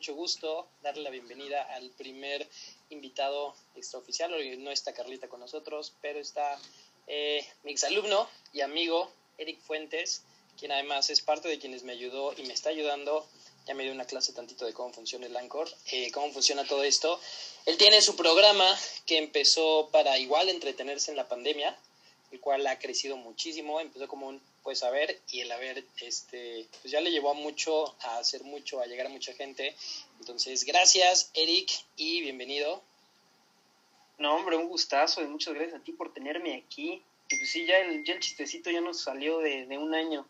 mucho gusto darle la bienvenida al primer invitado extraoficial. Hoy no está Carlita con nosotros, pero está eh, mi exalumno y amigo Eric Fuentes, quien además es parte de quienes me ayudó y me está ayudando. Ya me dio una clase tantito de cómo funciona el Anchor, eh, cómo funciona todo esto. Él tiene su programa que empezó para igual entretenerse en la pandemia, el cual ha crecido muchísimo. Empezó como un pues a ver y el haber este pues ya le llevó mucho a hacer mucho a llegar a mucha gente. Entonces gracias Eric y bienvenido. No hombre un gustazo y muchas gracias a ti por tenerme aquí. Y pues sí ya el, ya el chistecito ya nos salió de, de un año.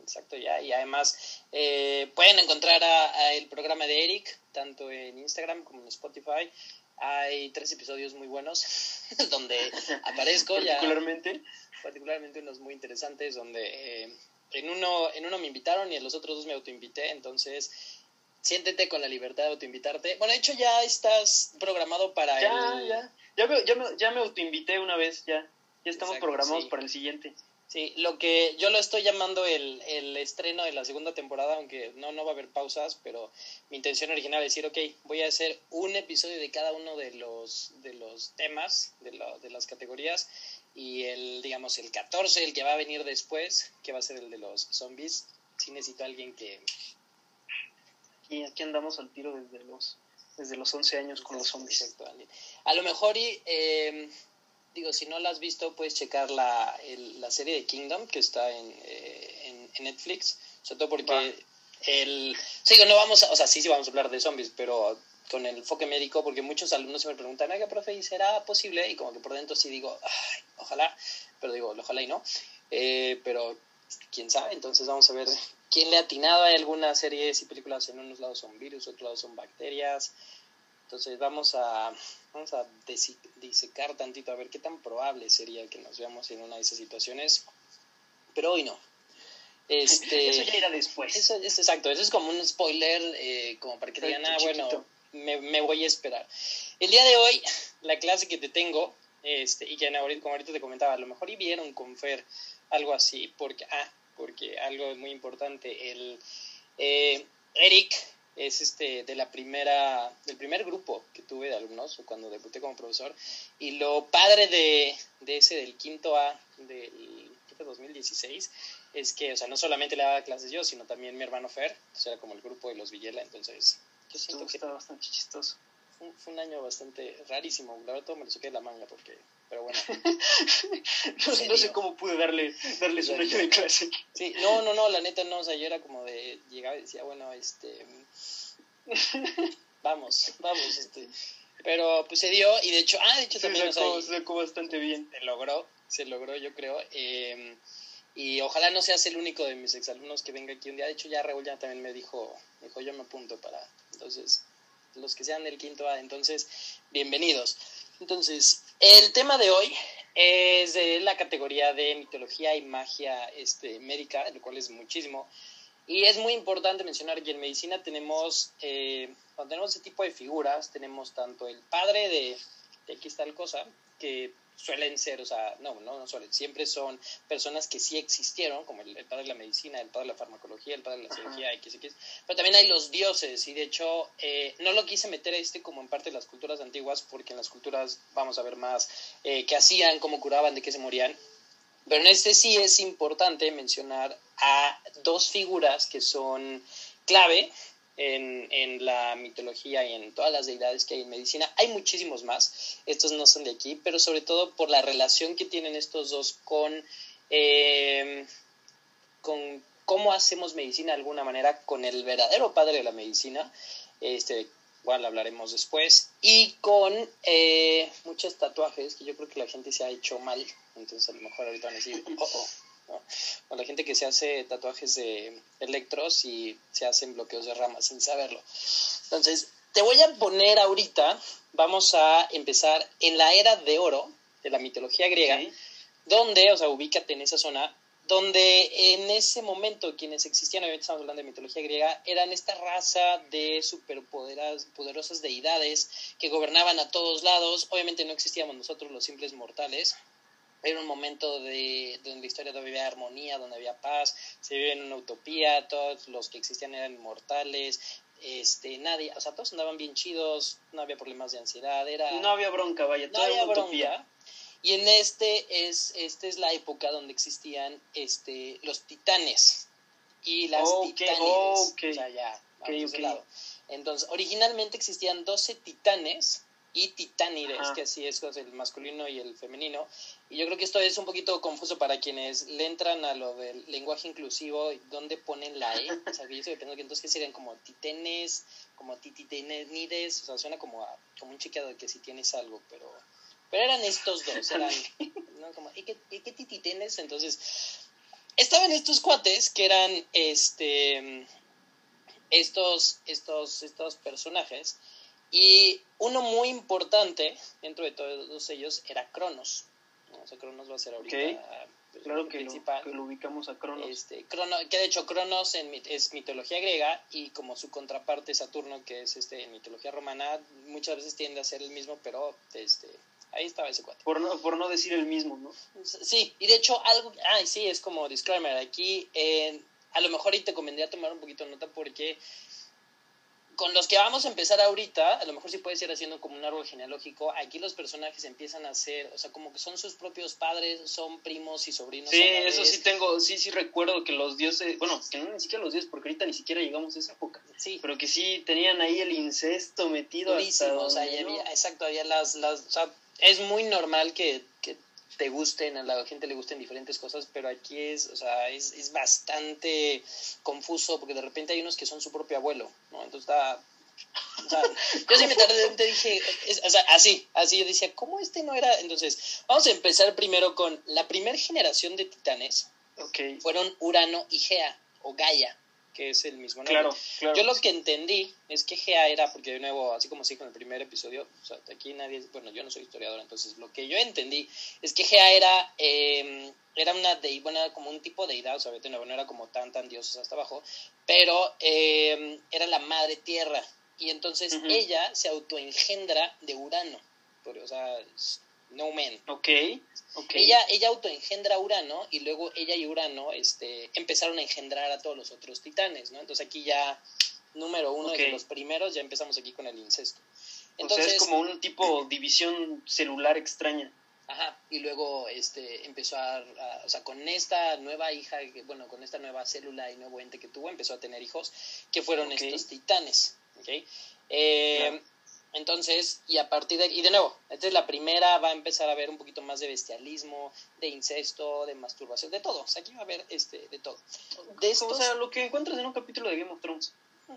Exacto ya y además eh, pueden encontrar a, el programa de Eric tanto en Instagram como en Spotify hay tres episodios muy buenos donde aparezco ya particularmente. particularmente unos muy interesantes donde eh, en, uno, en uno me invitaron y en los otros dos me autoinvité, entonces siéntete con la libertad de autoinvitarte. Bueno, de hecho ya estás programado para ya, el... Ya, ya, me, ya, me, ya me autoinvité una vez, ya, ya estamos programados para el siguiente. Sí, lo que yo lo estoy llamando el, el, estreno de la segunda temporada, aunque no, no va a haber pausas, pero mi intención original es decir, ok, voy a hacer un episodio de cada uno de los, de los temas, de, de las categorías, y el, digamos, el 14, el que va a venir después, que va a ser el de los zombies, sí necesito a alguien que... Y aquí andamos al tiro desde los, desde los 11 años con los zombies. A lo mejor, y, em, digo, si no la has visto, puedes checar la, la serie de Kingdom, que está en, eh, en, Netflix, sobre todo porque... El, sí, no vamos a, o sea, sí, sí vamos a hablar de zombies, pero con el enfoque médico, porque muchos alumnos se me preguntan, ¿qué profe, será posible? Y como que por dentro sí digo, Ay, ojalá, pero digo, ojalá y no. Eh, pero quién sabe, entonces vamos a ver quién le ha atinado. Hay algunas series y películas en unos lados son virus, otros lados son bacterias. Entonces vamos a, vamos a disecar tantito a ver qué tan probable sería que nos veamos en una de esas situaciones. Pero hoy no. Este, eso ya irá después. Eso, es exacto, eso es como un spoiler, eh, como para que digan, ah, bueno, me, voy a esperar. El día de hoy, la clase que te tengo, este, y que como ahorita te comentaba, a lo mejor y vieron con Fer algo así, porque, ah, porque algo muy importante, el eh, Eric es este de la primera, del primer grupo que tuve de alumnos cuando debuté como profesor, y lo padre de, de ese del quinto A del 2016 es que, o sea, no solamente le daba clases yo, sino también mi hermano Fer, o sea, como el grupo de los Villela, entonces yo siento que está bastante chistoso. Fue, un año bastante rarísimo. La verdad, todo me lo saqué de la manga porque. Pero bueno. no, sé cómo pude darle, darles un año de clase. Sí, no, no, no, la neta no. O sea, yo era como de. Llegaba y decía, bueno, este. vamos, vamos, este. Pero pues se dio y de hecho, ah, de hecho también. Se sacó, se sacó bastante bien. Se logró, se logró, yo creo. Eh, y ojalá no seas el único de mis exalumnos que venga aquí un día. De hecho, ya Raúl ya también me dijo, me dijo, yo me apunto para, entonces, los que sean del quinto A, entonces, bienvenidos. Entonces, el tema de hoy es de la categoría de mitología y magia este, médica, el cual es muchísimo. Y es muy importante mencionar que en medicina tenemos, eh, cuando tenemos ese tipo de figuras, tenemos tanto el padre de, de aquí está tal cosa, que suelen ser, o sea, no, no, no suelen, siempre son personas que sí existieron, como el, padre de la medicina, el padre de la farmacología, el padre de la cirugía, X, X, pero también hay los dioses, y de hecho, eh, no lo quise meter este como en parte de las culturas antiguas, porque en las culturas vamos a ver más eh, qué hacían, cómo curaban, de qué se morían, pero en este sí es importante mencionar a dos figuras que son clave en, en, la mitología y en todas las deidades que hay en medicina. Hay muchísimos más, estos no son de aquí, pero sobre todo por la relación que tienen estos dos con, eh, con cómo hacemos medicina de alguna manera con el verdadero padre de la medicina, este, igual hablaremos después, y con eh, muchos tatuajes que yo creo que la gente se ha hecho mal, entonces a lo mejor ahorita van a decir, oh, oh con la gente que se hace tatuajes de electros y se hacen bloqueos de ramas sin saberlo. Entonces, te voy a poner ahorita, vamos a empezar en la era de oro de la mitología griega, donde, o sea, ubícate en esa zona, donde en ese momento quienes existían, obviamente estamos hablando de mitología griega, eran esta raza de superpoderosas deidades que gobernaban a todos lados, obviamente no existíamos nosotros los simples mortales, era un momento de, donde la historia donde había armonía, donde había paz, se vive en una utopía, todos los que existían eran inmortales, este, nadie, o sea, todos andaban bien chidos, no había problemas de ansiedad, era... No había bronca, vaya, no había bronca. Y en este es, este es la época donde existían este, los titanes y las titanes. O sea, ya, Entonces, originalmente existían 12 titanes y titánides, que así es, el masculino y el femenino. Y yo creo que esto es un poquito confuso para quienes le entran a lo del lenguaje inclusivo, dónde ponen la E. O sea, yo estoy pensando que entonces ¿qué serían como titenes, como tititenides, o sea, suena como, como un chiqueado que si tienes algo, pero, pero eran estos dos, eran, ¿no? Como, ¿y qué, y qué tititenes? Entonces, estaban estos cuates que eran, este, estos, estos, estos personajes y uno muy importante dentro de todos ellos era Cronos. O sea, Cronos va a ser ahorita pues, claro que principal. Lo, que lo ubicamos a Cronos. Este, que de hecho Cronos en, es mitología griega y como su contraparte Saturno, que es este en mitología romana, muchas veces tiende a ser el mismo, pero este, ahí estaba ese cuate. Por no, por no decir el mismo, ¿no? Sí, y de hecho algo, ah, sí, es como disclaimer, aquí a lo mejor ahí te convendría tomar un poquito de nota porque con los que vamos a empezar ahorita, a lo mejor sí puedes ir haciendo como un árbol genealógico, aquí los personajes empiezan a ser, o sea, como que son sus propios padres, son primos y sobrinos. Sí, eso sí tengo, sí, sí recuerdo que los dioses, bueno, que no ni siquiera los dioses, porque ahorita ni siquiera llegamos a esa época. Sí. Pero que sí tenían ahí el incesto metido. Hasta o sea, había, exacto, había las, las, o sea, es muy normal que, que te gusten, a la gente le gusten diferentes cosas, pero aquí es, o sea, es, es bastante confuso porque de repente hay unos que son su propio abuelo, ¿no? Entonces está... O sea, yo sí me tardé, te dije, o sea, así, así yo decía, ¿cómo este no era? Entonces, vamos a empezar primero con la primera generación de titanes. Okay. Fueron Urano y Gea, o Gaia que es el mismo nombre. Claro, Yo lo que entendí es que Gea era, porque de nuevo, así como se dijo en el primer episodio, o sea, aquí nadie, bueno, yo no soy historiador, entonces lo que yo entendí es que Gea era, eh, era una de, bueno, era como un tipo de deidad, o sea, de nuevo, no era como tan, tan dioses hasta abajo, pero eh, era la madre tierra, y entonces ella se autoengendra de Urano, o sea, no Man. Ok, Ella, ella autoengendra a Urano y luego ella y Urano este, empezaron a engendrar a todos los otros titanes, ¿no? Entonces aquí ya, número uno de los primeros, ya empezamos aquí con el incesto. Entonces, es como un tipo división celular extraña. Ajá, y luego este, empezó a, o sea, con esta nueva hija, bueno, con esta nueva célula y nuevo ente que tuvo, empezó a tener hijos, que fueron estos titanes, ¿ok? Eh, entonces, y a partir de, y de nuevo, esta es la primera, va a empezar a haber un poquito más de bestialismo, de incesto, de masturbación, de todo. O sea, aquí va a haber este, de todo. De o sea, lo que encuentras en un capítulo de Game of Thrones.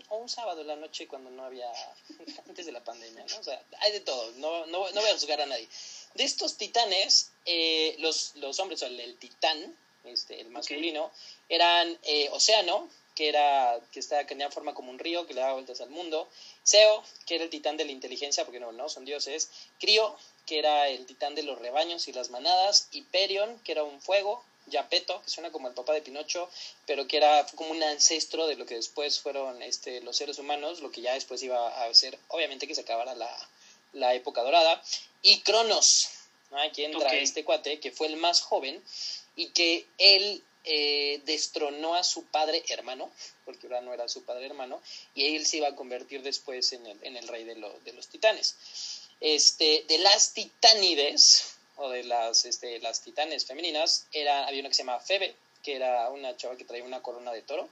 O un sábado en la noche cuando no había, antes de la pandemia, ¿no? O sea, hay de todo, no, no, no voy a juzgar a nadie. De estos titanes, eh, los, los hombres, o el, titán, este, el masculino, eran eh, Océano, que era que está que tenía forma como un río que le daba vueltas al mundo, Seo, que era el titán de la inteligencia, porque no, no son dioses, Crio, que era el titán de los rebaños y las manadas, Hyperion, que era un fuego, Yapeto, que suena como el papá de Pinocho, pero que era como un ancestro de lo que después fueron este, los seres humanos, lo que ya después iba a ser, obviamente que se acabara la, época dorada, y Cronos, aquí entra este cuate, que fue el más joven, y que él eh, destronó a su padre hermano, porque Urano era su padre hermano, y él se iba a convertir después en el, rey de, los titanes. Este, de las titánides, o de las, este, las titanes femeninas, era, había una que se llamaba Febe, que era una chava que traía una corona de toro,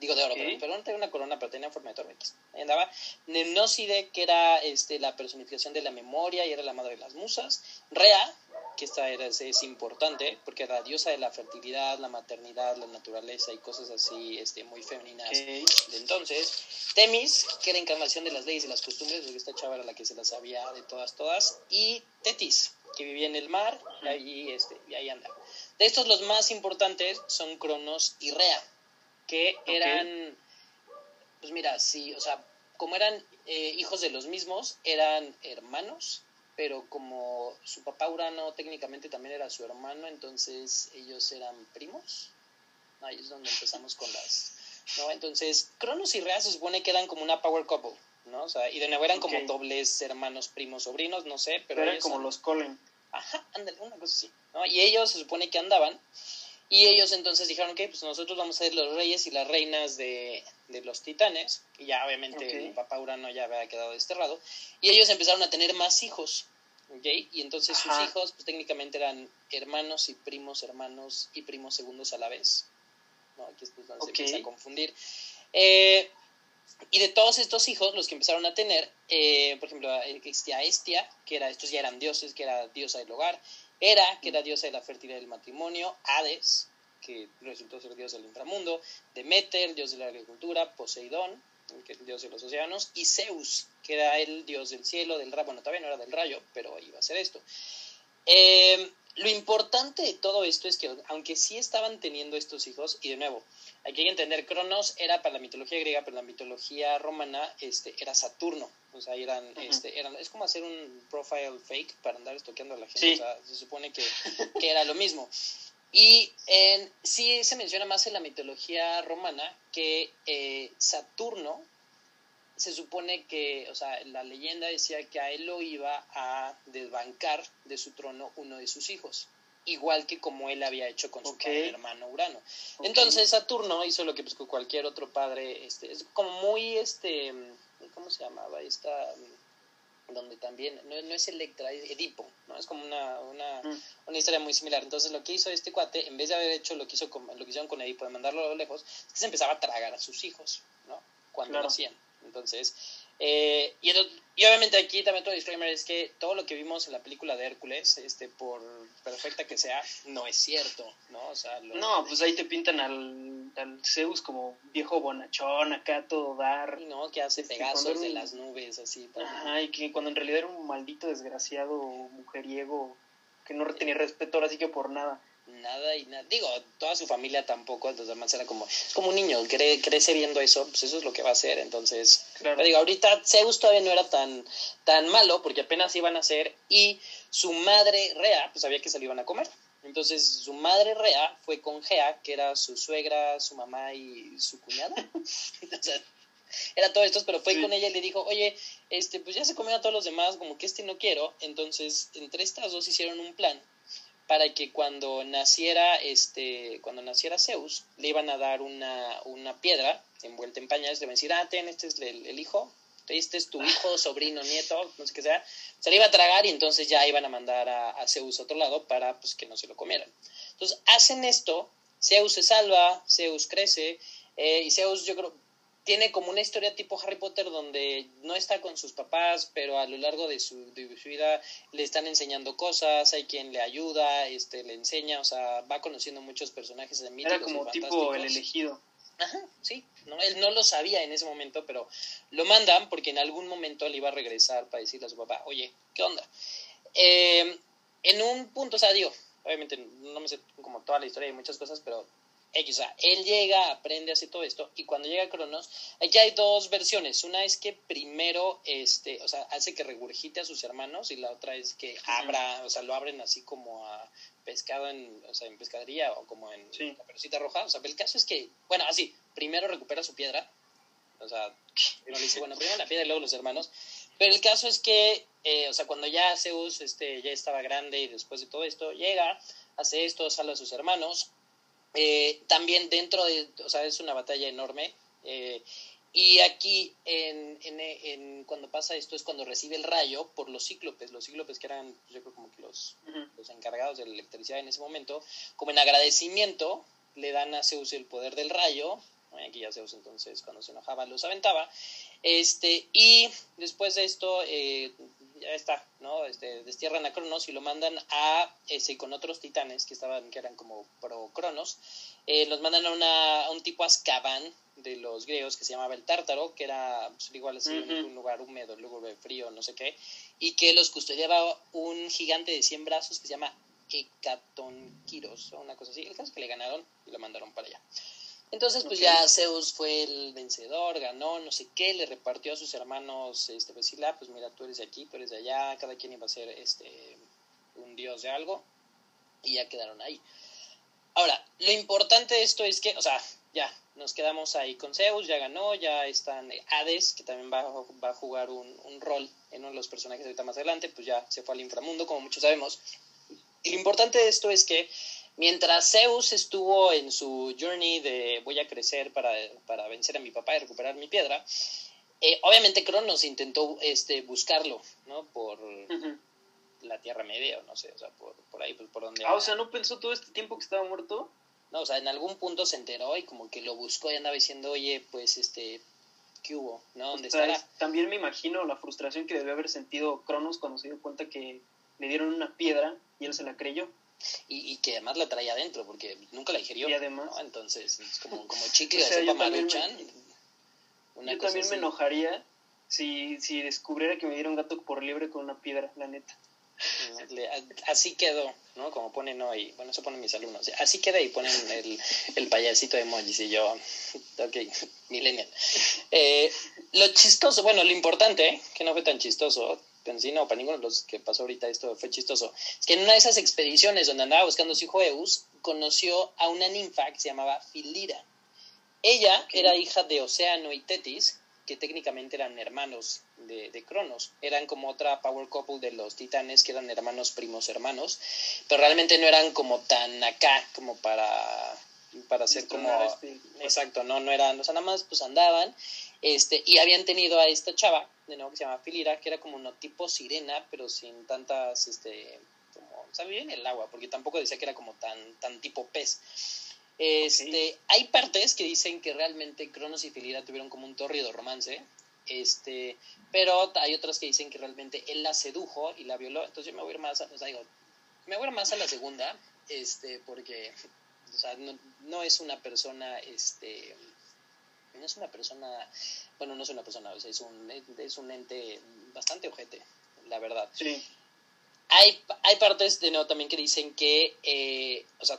digo de oro, pero, no tenía una corona, pero tenía forma de X. Ahí andaba. Nemnóside, que era este, la personificación de la memoria y era la madre de las musas. Rea, que esta era, es, importante porque era diosa de la fertilidad, la maternidad, la naturaleza y cosas así este, muy femeninas de entonces. Temis, que era encarnación de las leyes y las costumbres, porque esta chava era la que se las sabía de todas, todas. Y Tetis, que vivía en el mar y ahí, este, y ahí anda. De estos los más importantes son Cronos y Rea, que eran, pues mira, sí, o sea, como eran eh, hijos de los mismos, eran hermanos pero como su papá Urano técnicamente también era su hermano, entonces ellos eran primos. Ahí es donde empezamos con las... ¿no? Entonces, Cronos y Rea se supone que eran como una power couple, ¿no? O sea, y de nuevo eran como dobles hermanos, primos, sobrinos, no sé, pero... eran como los Colin. Ajá, ándale, una cosa así, ¿no? Y ellos se supone que andaban, y ellos entonces dijeron que pues nosotros vamos a ser los reyes y las reinas de, de los titanes, y ya obviamente el papá Urano ya había quedado desterrado, y ellos empezaron a tener más hijos, ¿ok? Y entonces sus hijos, pues técnicamente eran hermanos y primos hermanos y primos segundos a la vez, ¿no? Aquí es donde se empieza a confundir. Eh, y de todos estos hijos, los que empezaron a tener, eh, por ejemplo, existía Estia, que era, estos ya eran dioses, que era diosa del hogar, Hera, que era diosa de la fertilidad del matrimonio, Hades, que resultó ser dios del inframundo, Demeter, dios de la agricultura, Poseidón, que es el dios de los océanos, y Zeus, que era el dios del cielo, del rayo, bueno, todavía no era del rayo, pero iba a ser esto. Eh, lo importante de todo esto es que, aunque sí estaban teniendo estos hijos, y de nuevo, hay que entender, Cronos era para la mitología griega, pero la mitología romana este, era Saturno. O sea, eran, este, eran, es como hacer un profile fake para andar estoqueando a la gente. O sea, se supone que, que era lo mismo. Y en, sí se menciona más en la mitología romana que eh, Saturno se supone que, o sea, la leyenda decía que a él lo iba a desbancar de su trono uno de sus hijos, igual que como él había hecho con su hermano Urano. Entonces Saturno hizo lo que pues, cualquier otro padre, este, es como muy, este, ¿cómo se llamaba? Esta, donde también, no, es Electra, es Edipo, ¿no? Es como una, una, mm. una, historia muy similar. Entonces lo que hizo este cuate, en vez de haber hecho lo que, hizo con, lo que hicieron con Edipo, de mandarlo a lo lejos, es que se empezaba a tragar a sus hijos, ¿no? Cuando lo hacían. Entonces, eh, y, obviamente aquí también otro disclaimer es que todo lo que vimos en la película de Hércules, este, por perfecta que sea, no es cierto, ¿no? O sea, No, pues ahí te pintan al, al, Zeus como viejo bonachón, acá todo dar. no, que hace pegazos de las nubes, así. Ajá, y que cuando en realidad era un maldito desgraciado mujeriego que no tenía respeto así que por nada nada y nada. Digo, toda su familia tampoco, entonces además era como, es como un niño, crece viendo eso, pues eso es lo que va a hacer. Entonces, claro. digo, ahorita Zeus todavía no era tan, tan malo porque apenas iban a ser y su madre Rea, pues sabía que se lo iban a comer. Entonces, su madre Rea fue con Gea, que era su suegra, su mamá y su cuñada. era todo esto, pero fue con ella y le dijo, oye, este, pues ya se comió a todos los demás, como que este no quiero. Entonces, entre estas dos hicieron un plan para que cuando naciera este cuando naciera Zeus le iban a dar una, una piedra envuelta en pañales le iban a decir ah ten este es el, hijo este es tu hijo sobrino nieto no sé qué sea se le iba a tragar y entonces ya iban a mandar a, Zeus a otro lado para pues que no se lo comieran. Entonces hacen esto Zeus se salva Zeus crece eh, y Zeus yo creo tiene como una historia tipo Harry Potter donde no está con sus papás, pero a lo largo de su, vida le están enseñando cosas, hay quien le ayuda, este, le enseña, o sea, va conociendo muchos personajes de Era como tipo el elegido. Ajá, sí, ¿no? él no lo sabía en ese momento, pero lo mandan porque en algún momento le iba a regresar para decirle a su papá, oye, ¿qué onda? Eh, en un punto, o sea, digo, obviamente no me sé como toda la historia y muchas cosas, pero X, o sea, él llega, aprende, hace todo esto, y cuando llega Cronos, aquí hay dos versiones. Una es que primero, este, o sea, hace que regurgite a sus hermanos, y la otra es que abra, o sea, lo abren así como a pescado en, o sea, en pescadería o como en la perucita roja. O sea, el caso es que, bueno, así, primero recupera su piedra, o sea, le dice, bueno, primero la piedra y luego los hermanos. Pero el caso es que, eh, o sea, cuando ya Zeus este, ya estaba grande y después de todo esto, llega, hace esto, sale a sus hermanos, eh, también dentro de, o sea, es una batalla enorme. Eh, y aquí, en, en, cuando pasa esto, es cuando recibe el rayo por los cíclopes. Los cíclopes que eran, pues, yo creo, como que los, los encargados de la electricidad en ese momento, como en agradecimiento, le dan a Zeus el poder del rayo. Aquí ya Zeus entonces cuando se enojaba los aventaba. Este, y después de esto, eh, ya está, ¿no? Este, destierran a Cronos y lo mandan a, ese, con otros titanes que estaban, que eran como pro Cronos, eh, los mandan a, una, a un tipo Azkaban de los griegos que se llamaba el Tártaro, que era pues, igual así, un lugar húmedo, lúgubre, frío, no sé qué, y que los custodiaba un gigante de 100 brazos que se llama Hecatonquiros, o una cosa así. El caso es que le ganaron y lo mandaron para allá. Entonces, pues ya Zeus fue el vencedor, ganó, no sé qué, le repartió a sus hermanos, este, pues, pues mira, tú eres de aquí, tú eres de allá, cada quien iba a ser este, un dios de algo, y ya quedaron ahí. Ahora, lo importante de esto es que, o sea, ya, nos quedamos ahí con Zeus, ya ganó, ya están Hades, que también va, va a jugar un, un, rol en uno de los personajes ahorita más adelante, pues ya se fue al inframundo, como muchos sabemos. Y lo importante de esto es que Mientras Zeus estuvo en su journey de voy a crecer para, para vencer a mi papá y recuperar mi piedra, eh, obviamente Cronos intentó este, buscarlo, ¿no? Por la Tierra Media, o no sé, o sea, por, por ahí, pues por donde... Ah, o sea, ¿no pensó todo este tiempo que estaba muerto? No, o sea, en algún punto se enteró y como que lo buscó y andaba diciendo, oye, pues, este, ¿qué hubo? ¿No? ¿Dónde está? También me imagino la frustración que debió haber sentido Cronos cuando se dio cuenta que le dieron una piedra y él se la creyó. Y, que además la traía adentro, porque nunca la digerió. Y además. Entonces, es como, como chicle o, sea, sopa maruchan. yo también me enojaría si, si descubriera que me dieron gato por libre con una piedra, la neta. Así quedó, ¿no? Como ponen hoy, bueno, eso ponen mis alumnos. Así queda y ponen el, el payasito de emojis y yo, ok, millennial. Eh, lo chistoso, bueno, lo importante, que no fue tan chistoso, en sí no, para ninguno de los que pasó ahorita esto fue chistoso, es que en una de esas expediciones donde andaba buscando su hijo Eus, conoció a una ninfa que se llamaba Filira. Ella era hija de Océano y Tetis, que técnicamente eran hermanos de, de, Cronos. Eran como otra power couple de los titanes, que eran hermanos primos hermanos, pero realmente no eran como tan acá como para para ser como exacto no no eran o sea nada más pues andaban este y habían tenido a esta chava de nuevo que se llama Filira que era como un tipo sirena pero sin tantas este como o sea en el agua porque tampoco decía que era como tan tan tipo pez. Este, Hay partes que dicen que realmente Cronos y Filira tuvieron como un torrido romance, este, pero hay otras que dicen que realmente él la sedujo y la violó, entonces yo me voy a ir más, a, o sea, digo, me voy a ir más a la segunda, este, porque, o sea, no, no es una persona, este, no es una persona, bueno, no es una persona, o sea, es un, es un ente bastante ojete, la verdad. Sí. Hay, hay partes de nuevo también que dicen que, eh, o sea,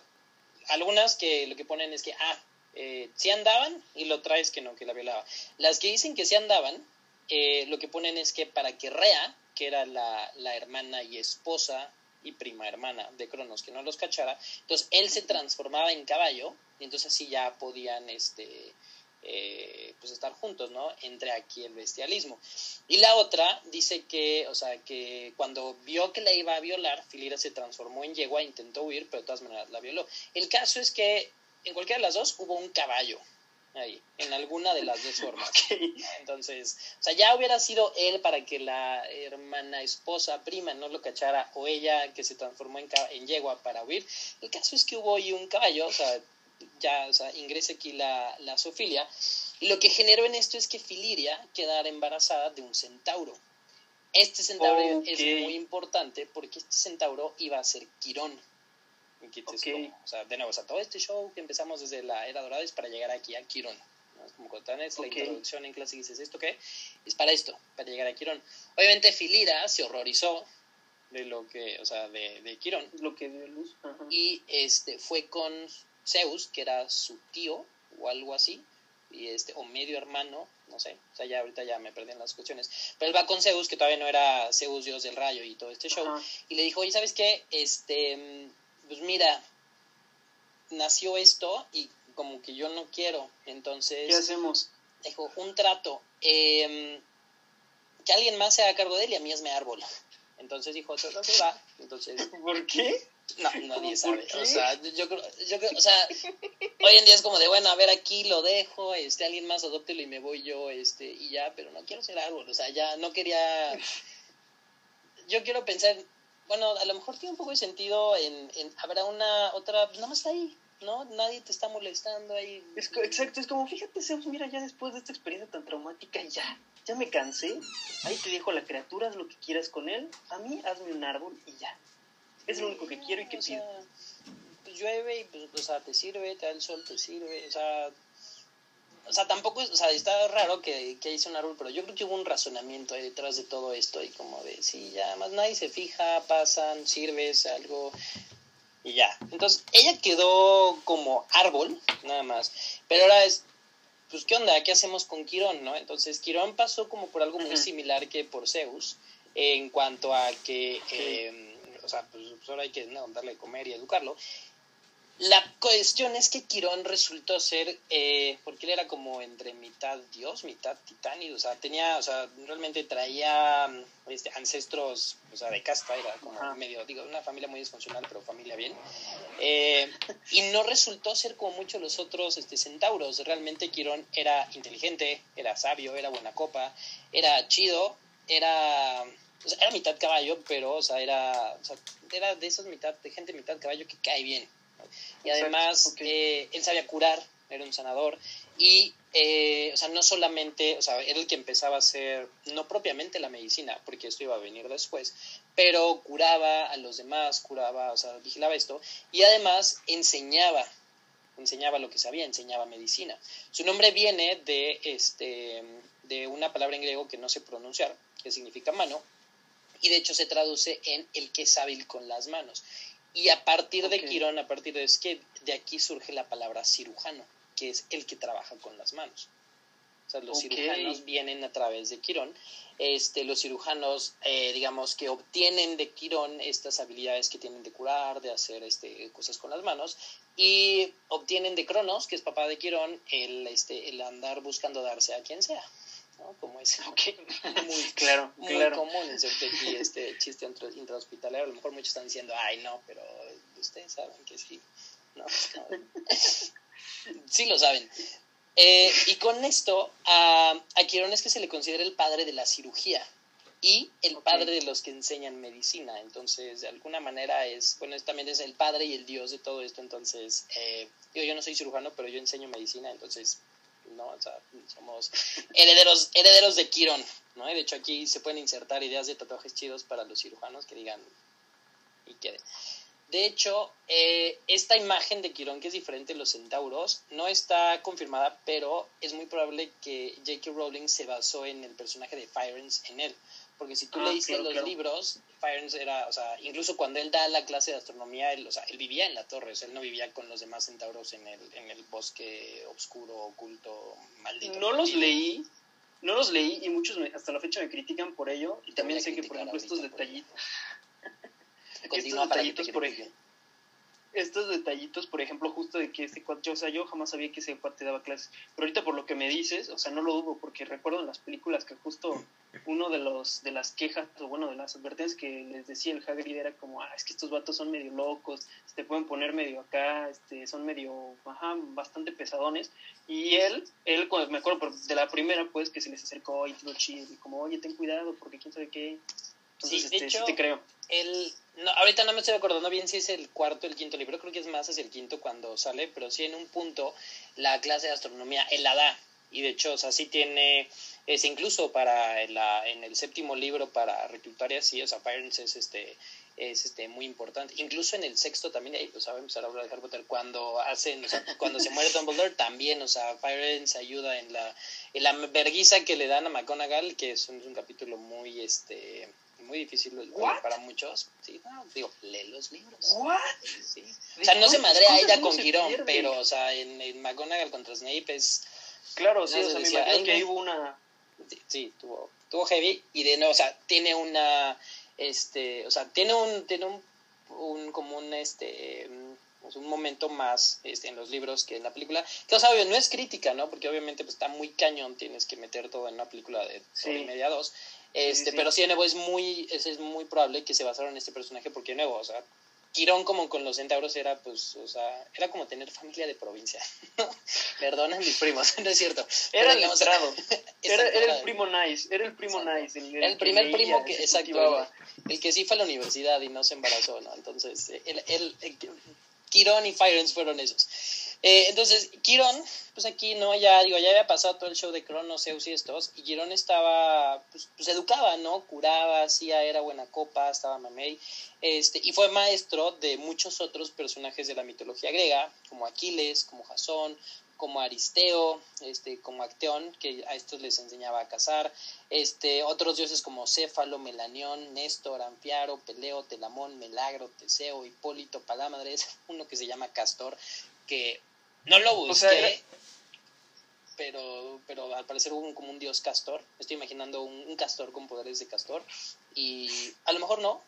algunas que lo que ponen es que, ah, eh, sí andaban y lo traes que no, que la violaba. Las que dicen que sí andaban, eh, lo que ponen es que para que Rea, que era la, la hermana y esposa y prima hermana de Cronos, que no los cachara, entonces él se transformaba en caballo y entonces así ya podían, este, eh, pues estar juntos, ¿no? Entre aquí el bestialismo. Y la otra dice que, o sea, que cuando vio que la iba a violar, Filira se transformó en yegua, intentó huir, pero de todas maneras la violó. El caso es que en cualquiera de las dos hubo un caballo ahí, en alguna de las dos formas. Entonces, o sea, ya hubiera sido él para que la hermana, esposa, prima no lo cachara, o ella que se transformó en, en yegua para huir. El caso es que hubo ahí un caballo, o sea, ya o sea, ingrese aquí la, la zoofilia, y lo que generó en esto es que Filiria quedara embarazada de un centauro. Este centauro es muy importante porque este centauro iba a ser Quirón. o sea, de nuevo, o sea, todo este show que empezamos desde la Era Dorada es para llegar aquí a Quirón. Como cuando es la introducción en clase y dices, ¿esto qué? Es para esto, para llegar a Quirón. Obviamente Filira se horrorizó de lo que, o sea, de, de Quirón. Lo que dio luz. Y este, fue con Zeus, que era su tío o algo así, y este, o medio hermano, no sé, o sea, ya ahorita ya me perdí en las cuestiones, pero él va con Zeus, que todavía no era Zeus, dios del rayo y todo este show, y le dijo, oye, ¿sabes qué? Este, pues mira, nació esto y como que yo no quiero, entonces... ¿Qué hacemos? Dijo, un trato, em, que alguien más se haga cargo de él y a mí es mi árbol. Entonces dijo, eso va. Entonces, ¿Por qué? No, nadie sabe. O sea, yo creo, yo creo, o sea, hoy en día es como de, bueno, a ver, aquí lo dejo, este, alguien más adóptelo y me voy yo, este, y ya, pero no quiero ser árbol, o sea, ya no quería, yo quiero pensar, bueno, a lo mejor tiene un poco de sentido en, en habrá una otra, pues nada más está ahí, ¿no? Nadie te está molestando ahí. Es, exacto, es como, fíjate, Zeus, mira, ya después de esta experiencia tan traumática, ya, ya me cansé, ahí te dejo la criatura, haz lo que quieras con él, a mí hazme un árbol y ya. Es lo único que quiero y que pido. pues llueve y pues, o sea, te sirve, te da el sol, te sirve, o sea, o sea, tampoco, o sea, está raro que, que hice un árbol, pero yo creo que hubo un razonamiento ahí detrás de todo esto y como de, sí, ya, más nadie se fija, pasan, sirves, algo, y ya. Entonces, ella quedó como árbol, nada más, pero ahora es, pues, ¿qué onda? ¿Qué hacemos con Quirón, no? Entonces, Quirón pasó como por algo muy similar que por Zeus, en cuanto a que... Em, o sea, pues, pues, ahora hay que darle de comer y educarlo. La cuestión es que Quirón resultó ser, eh, porque él era como entre mitad dios, mitad titán, o sea, tenía, o sea, realmente traía este, ancestros, o sea, de casta, era como medio, digo, una familia muy disfuncional, pero familia bien. Eh, y no resultó ser como muchos los otros este, centauros, realmente Quirón era inteligente, era sabio, era buena copa, era chido, era o sea, era mitad caballo, pero, o sea, era, o sea, era de esas mitad, de gente mitad caballo que cae bien. Y además, eh, él sabía curar, era un sanador. Y, eh, o sea, no solamente, o sea, era el que empezaba a hacer, no propiamente la medicina, porque esto iba a venir después, pero curaba a los demás, curaba, o sea, vigilaba esto. Y además enseñaba, enseñaba lo que sabía, enseñaba medicina. Su nombre viene de, este, de una palabra en griego que no sé pronunciar, que significa mano, y de hecho se traduce en el que es hábil con las manos. Y a partir de Quirón, a partir de que de aquí surge la palabra cirujano, que es el que trabaja con las manos. O sea, los cirujanos vienen a través de Quirón. Este, los cirujanos, eh, digamos, que obtienen de Quirón estas habilidades que tienen de curar, de hacer este, cosas con las manos, y obtienen de Cronos, que es papá de Quirón, el, este, el andar buscando darse a quien sea. Como es muy, claro, muy común en aquí este chiste intrahospitalario. A lo mejor muchos están diciendo, ay, no, pero ustedes saben que sí. No, sí lo saben. Eh, y con esto, a, a Quirón es que se le considera el padre de la cirugía y el padre de los que enseñan medicina. Entonces, de alguna manera es, bueno, también es el padre y el dios de todo esto. Entonces, eh, yo no soy cirujano, pero yo enseño medicina, entonces somos herederos, herederos de Quirón, ¿no? De hecho aquí se pueden insertar ideas de tatuajes chidos para los cirujanos que digan y quede. De hecho, eh, esta imagen de Quirón, que es diferente de los centauros, no está confirmada, pero es muy probable que J.K. Rowling se basó en el personaje de Firenze en él. Porque si tú ah, leíste los libros, Firenze era, o sea, incluso cuando él da la clase de astronomía, él, o sea, él vivía en la torre, o sea, él no vivía con los demás centauros en el, en el bosque oscuro, oculto, maldito. No los leí, no los leí y muchos hasta la fecha me critican por ello. Y también sé que, por ejemplo, estos detallitos... estos detallitos, por ejemplo estos detallitos, por ejemplo, justo de que este cuate, o sea, yo jamás sabía que ese cuate daba clases, pero ahorita por lo que me dices, o sea, no lo dudo, porque recuerdo en las películas que justo uno de los de las quejas, o bueno, de las advertencias que les decía el Hagrid era como, ah, es que estos vatos son medio locos, se pueden poner medio acá, este, son medio, ajá, bastante pesadones, y él, él, me acuerdo de la primera, pues, que se les acercó y todo chido, y como, oye, ten cuidado, porque quién sabe qué, sí, de este, hecho, te creo. El, no, ahorita no me estoy acordando bien si es el cuarto o el quinto libro, creo que es más es el quinto cuando sale, pero sí en un punto la clase de astronomía él la da. Y de hecho, o sea, sí tiene, es incluso para la, en el séptimo libro para reclutar y así, o sea, Firenze es este, es este muy importante. Incluso en el sexto también, ahí pues saben empezar a hablar de Harry Potter, cuando hacen, o sea, cuando se muere Dumbledore también, o sea, Firenze ayuda en la, en la verguiza que le dan a McGonagall, que es un capítulo muy, este, muy difícil para muchos. Sí, no, digo, lee los libros. ¿What? Sí. O sea, no se madrea ella con Girón, pero, o sea, en, en, McGonagall contra Snape es... Claro, sí, o sea, me imagino que hubo una... Sí, tuvo, tuvo heavy y de nuevo, o sea, tiene una, este, o sea, tiene un, tiene un, un como un, este, pues, un momento más este, en los libros que en la película. Que, o sea, no es crítica, ¿no? Porque obviamente pues, está muy cañón, tienes que meter todo en una película de hora y media, dos. Este, Pero sí, de nuevo, es muy, es, es muy probable que se basaron en este personaje porque, de nuevo, o sea, Quirón como con los centauros era pues, o sea, era como tener familia de provincia. Perdonen mis primos, no es cierto. Era el entrado. era, era, el primo nice, era el primo nice. El, primer primo que, exacto, el, que sí fue a la universidad y no se embarazó, ¿no? Entonces, el, el, Quirón y Firenze fueron esos. Eh, entonces, Quirón, pues aquí no, ya digo, ya había pasado todo el show de Cronos, Zeus y estos, y Quirón estaba, pues, pues educaba, ¿no? Curaba, hacía, era buena copa, estaba mamey, este, y fue maestro de muchos otros personajes de la mitología griega, como Aquiles, como Jasón, como Aristeo, este, como Acteón, que a estos les enseñaba a cazar, este, otros dioses como Céfalo, Melanión, Néstor, Anfiaro, Peleo, Telamón, Melagro, Teseo, Hipólito, Palámadres, uno que se llama Castor, que no lo busqué, pero, pero al parecer hubo un, como un dios castor. Estoy imaginando un, castor con poderes de castor. Y a lo mejor no,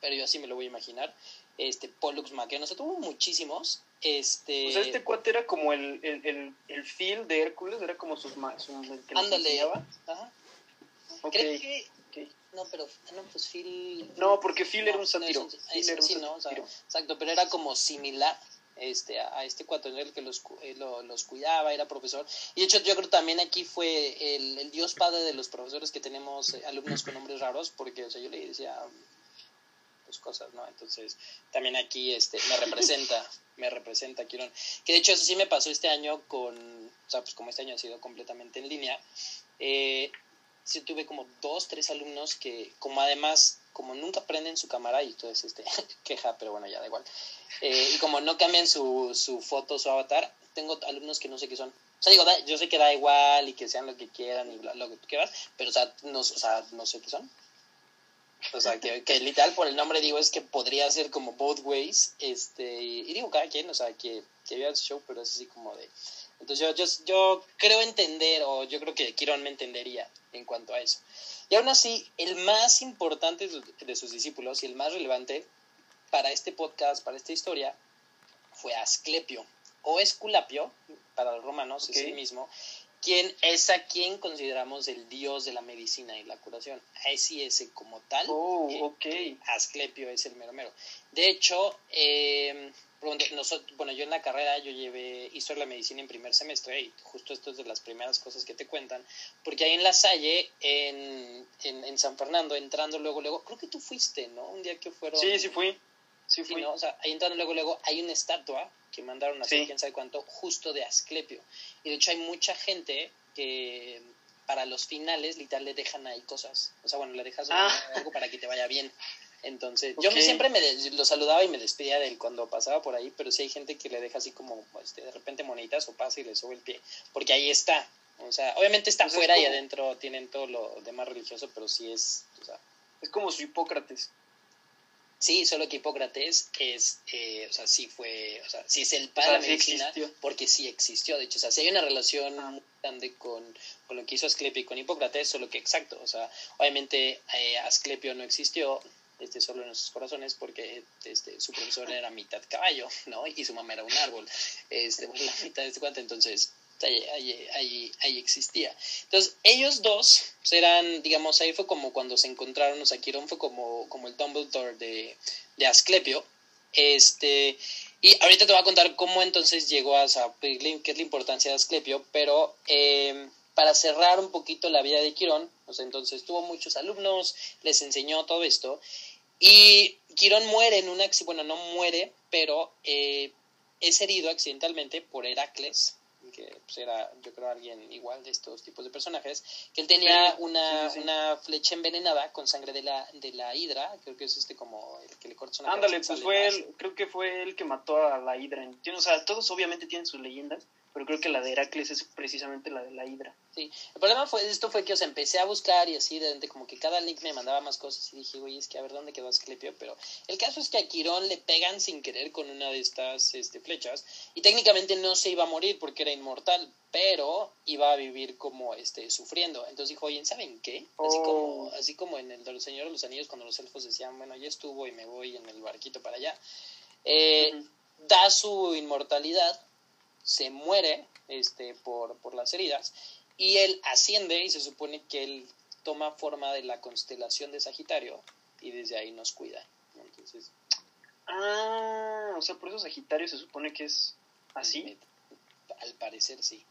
pero yo así me lo voy a imaginar. Este, Pollux Maquia, no sé, tuvo muchísimos. este... O sea, este cuate era como el, el, el, el Phil de Hércules, era como sus... Su, el que los Ándale. Ajá. Ok, Creo que... ok. No, pero... No, pues Phil... No, porque Phil era un sátiro. no, un- un sí, no, o sea, exacto, pero era como similar este, a, este cuate, ¿no? el que los, eh, lo- los cuidaba, era profesor. Y de hecho yo creo también aquí fue el, el dios padre de los profesores que tenemos eh, alumnos con nombres raros, porque o sea, yo le decía pues cosas, ¿no? Entonces también aquí este, me representa, me representa Quirón. Que de hecho eso sí me pasó este año con, o sea, pues como este año ha sido completamente en línea, eh, sí tuve como dos, tres alumnos que, como además, como nunca prenden su cámara, y entonces este, queja, pero bueno, ya da igual. Eh, y como no cambian su, su foto, su avatar, tengo alumnos que no sé qué son. O sea, digo, da- yo sé que da igual y que sean lo que quieran y bla, lo que tú quieras, pero o sea, no, o sea, no sé qué son. O sea, que, que literal por el nombre digo es que podría ser como both ways. Este, y, digo, cada quien, o sea, que, que vea su show, pero es así como de. Entonces yo, yo, yo creo entender, o yo creo que Quirón me entendería en cuanto a eso. Y aún así, el más importante de sus- discípulos y el más relevante para este podcast, para esta historia, fue Asclepio o Esculapio, para los romanos es el mismo, quien es a quien consideramos el dios de la medicina y la curación. Así ese como tal. Oh, eh, ok. Asclepio es el mero mero. De hecho, eh, nosotros, bueno, yo en la carrera yo llevé historia de la medicina en primer semestre y justo esto es de las primeras cosas que te cuentan, porque ahí en La Salle, en, en, en San Fernando, entrando luego, luego, creo que tú fuiste, ¿no? Un día que fueron... Sí, sí fui. Sí Sí, fui. ¿no? O sea, ahí entrando luego, luego, hay una estatua que mandaron a hacer Sí. quién sabe cuánto, justo de Asclepio. Y de hecho hay mucha gente que para los finales literal le dejan ahí cosas. O sea, bueno, le dejas Ah. algo para que te vaya bien. Entonces, yo Ok. me- siempre me des- lo saludaba y me despedía de él cuando pasaba por ahí, pero sí hay gente que le deja así como este, de repente moneditas o pasa y le sube el pie, porque ahí está. O sea, obviamente está Pues es afuera y adentro tienen todo lo demás religioso, pero sí es, o sea, Es como su Hipócrates. Sí, solo que Hipócrates es, eh, o sea, sí fue, o sea, sí es el O padre sea, de la medicina, porque sí existió. De hecho, o sea, sí hay una relación Ah. muy grande con, con lo que hizo Asclepio y con Hipócrates, solo que exacto, o sea, obviamente eh, Asclepio no existió, este, solo en nuestros corazones, porque este, su profesor era mitad caballo, ¿no? Y su mamá era un árbol, este, la mitad de este cuate, entonces ahí, ahí, ahí, existía. Entonces, ellos dos eran, digamos, ahí fue como cuando se encontraron, o sea, Quirón fue como, como el Dumbledore de, de Asclepio. Este, y ahorita te voy a contar cómo entonces llegó a, sea, qué es la importancia de Asclepio, pero eh, para cerrar un poquito la vida de Quirón, o sea, entonces tuvo muchos alumnos, les enseñó todo esto, y Quirón muere en una, bueno, no muere, pero eh, es herido accidentalmente por Heracles, que pues, era, yo creo, alguien igual de estos tipos de personajes, que él tenía Sí, una, sí, sí, sí. una flecha envenenada con sangre de la, de la hidra, creo que es este como el que le corta una Ándale, pues fue él, creo que fue él que mató a la Hidra. O sea, todos obviamente tienen sus leyendas, pero creo que la de Heracles es precisamente la de la Hidra. Sí, el problema fue, esto fue que, o sea, empecé a buscar y así, de repente como que cada link me mandaba más cosas y dije, oye, es que a ver dónde quedó Asclepio, pero el caso es que a Quirón le pegan sin querer con una de estas este, flechas y técnicamente no se iba a morir porque era inmortal, pero iba a vivir como este sufriendo. Entonces dijo, oye, ¿saben qué? Así Oh. como, así como en el de los Señores de los Anillos cuando los elfos decían, bueno, ya estuvo y me voy en el barquito para allá. Eh, da su inmortalidad, se muere este, por, por las heridas, y él asciende y se supone que él toma forma de la constelación de Sagitario y desde ahí nos cuida. Entonces, Ah, o sea, por eso Sagitario se supone que es así. al parecer sí.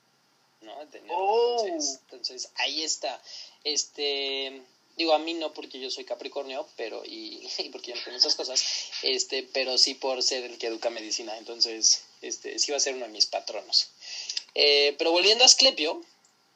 ¿no? Oh. Entonces, entonces, ahí está. Este, digo, a mí no porque yo soy Capricornio, pero y, y porque yo no tengo esas cosas, este, pero sí por ser el que educa medicina. Entonces, este, sí va a ser uno de mis patronos. Eh, pero volviendo a Asclepio,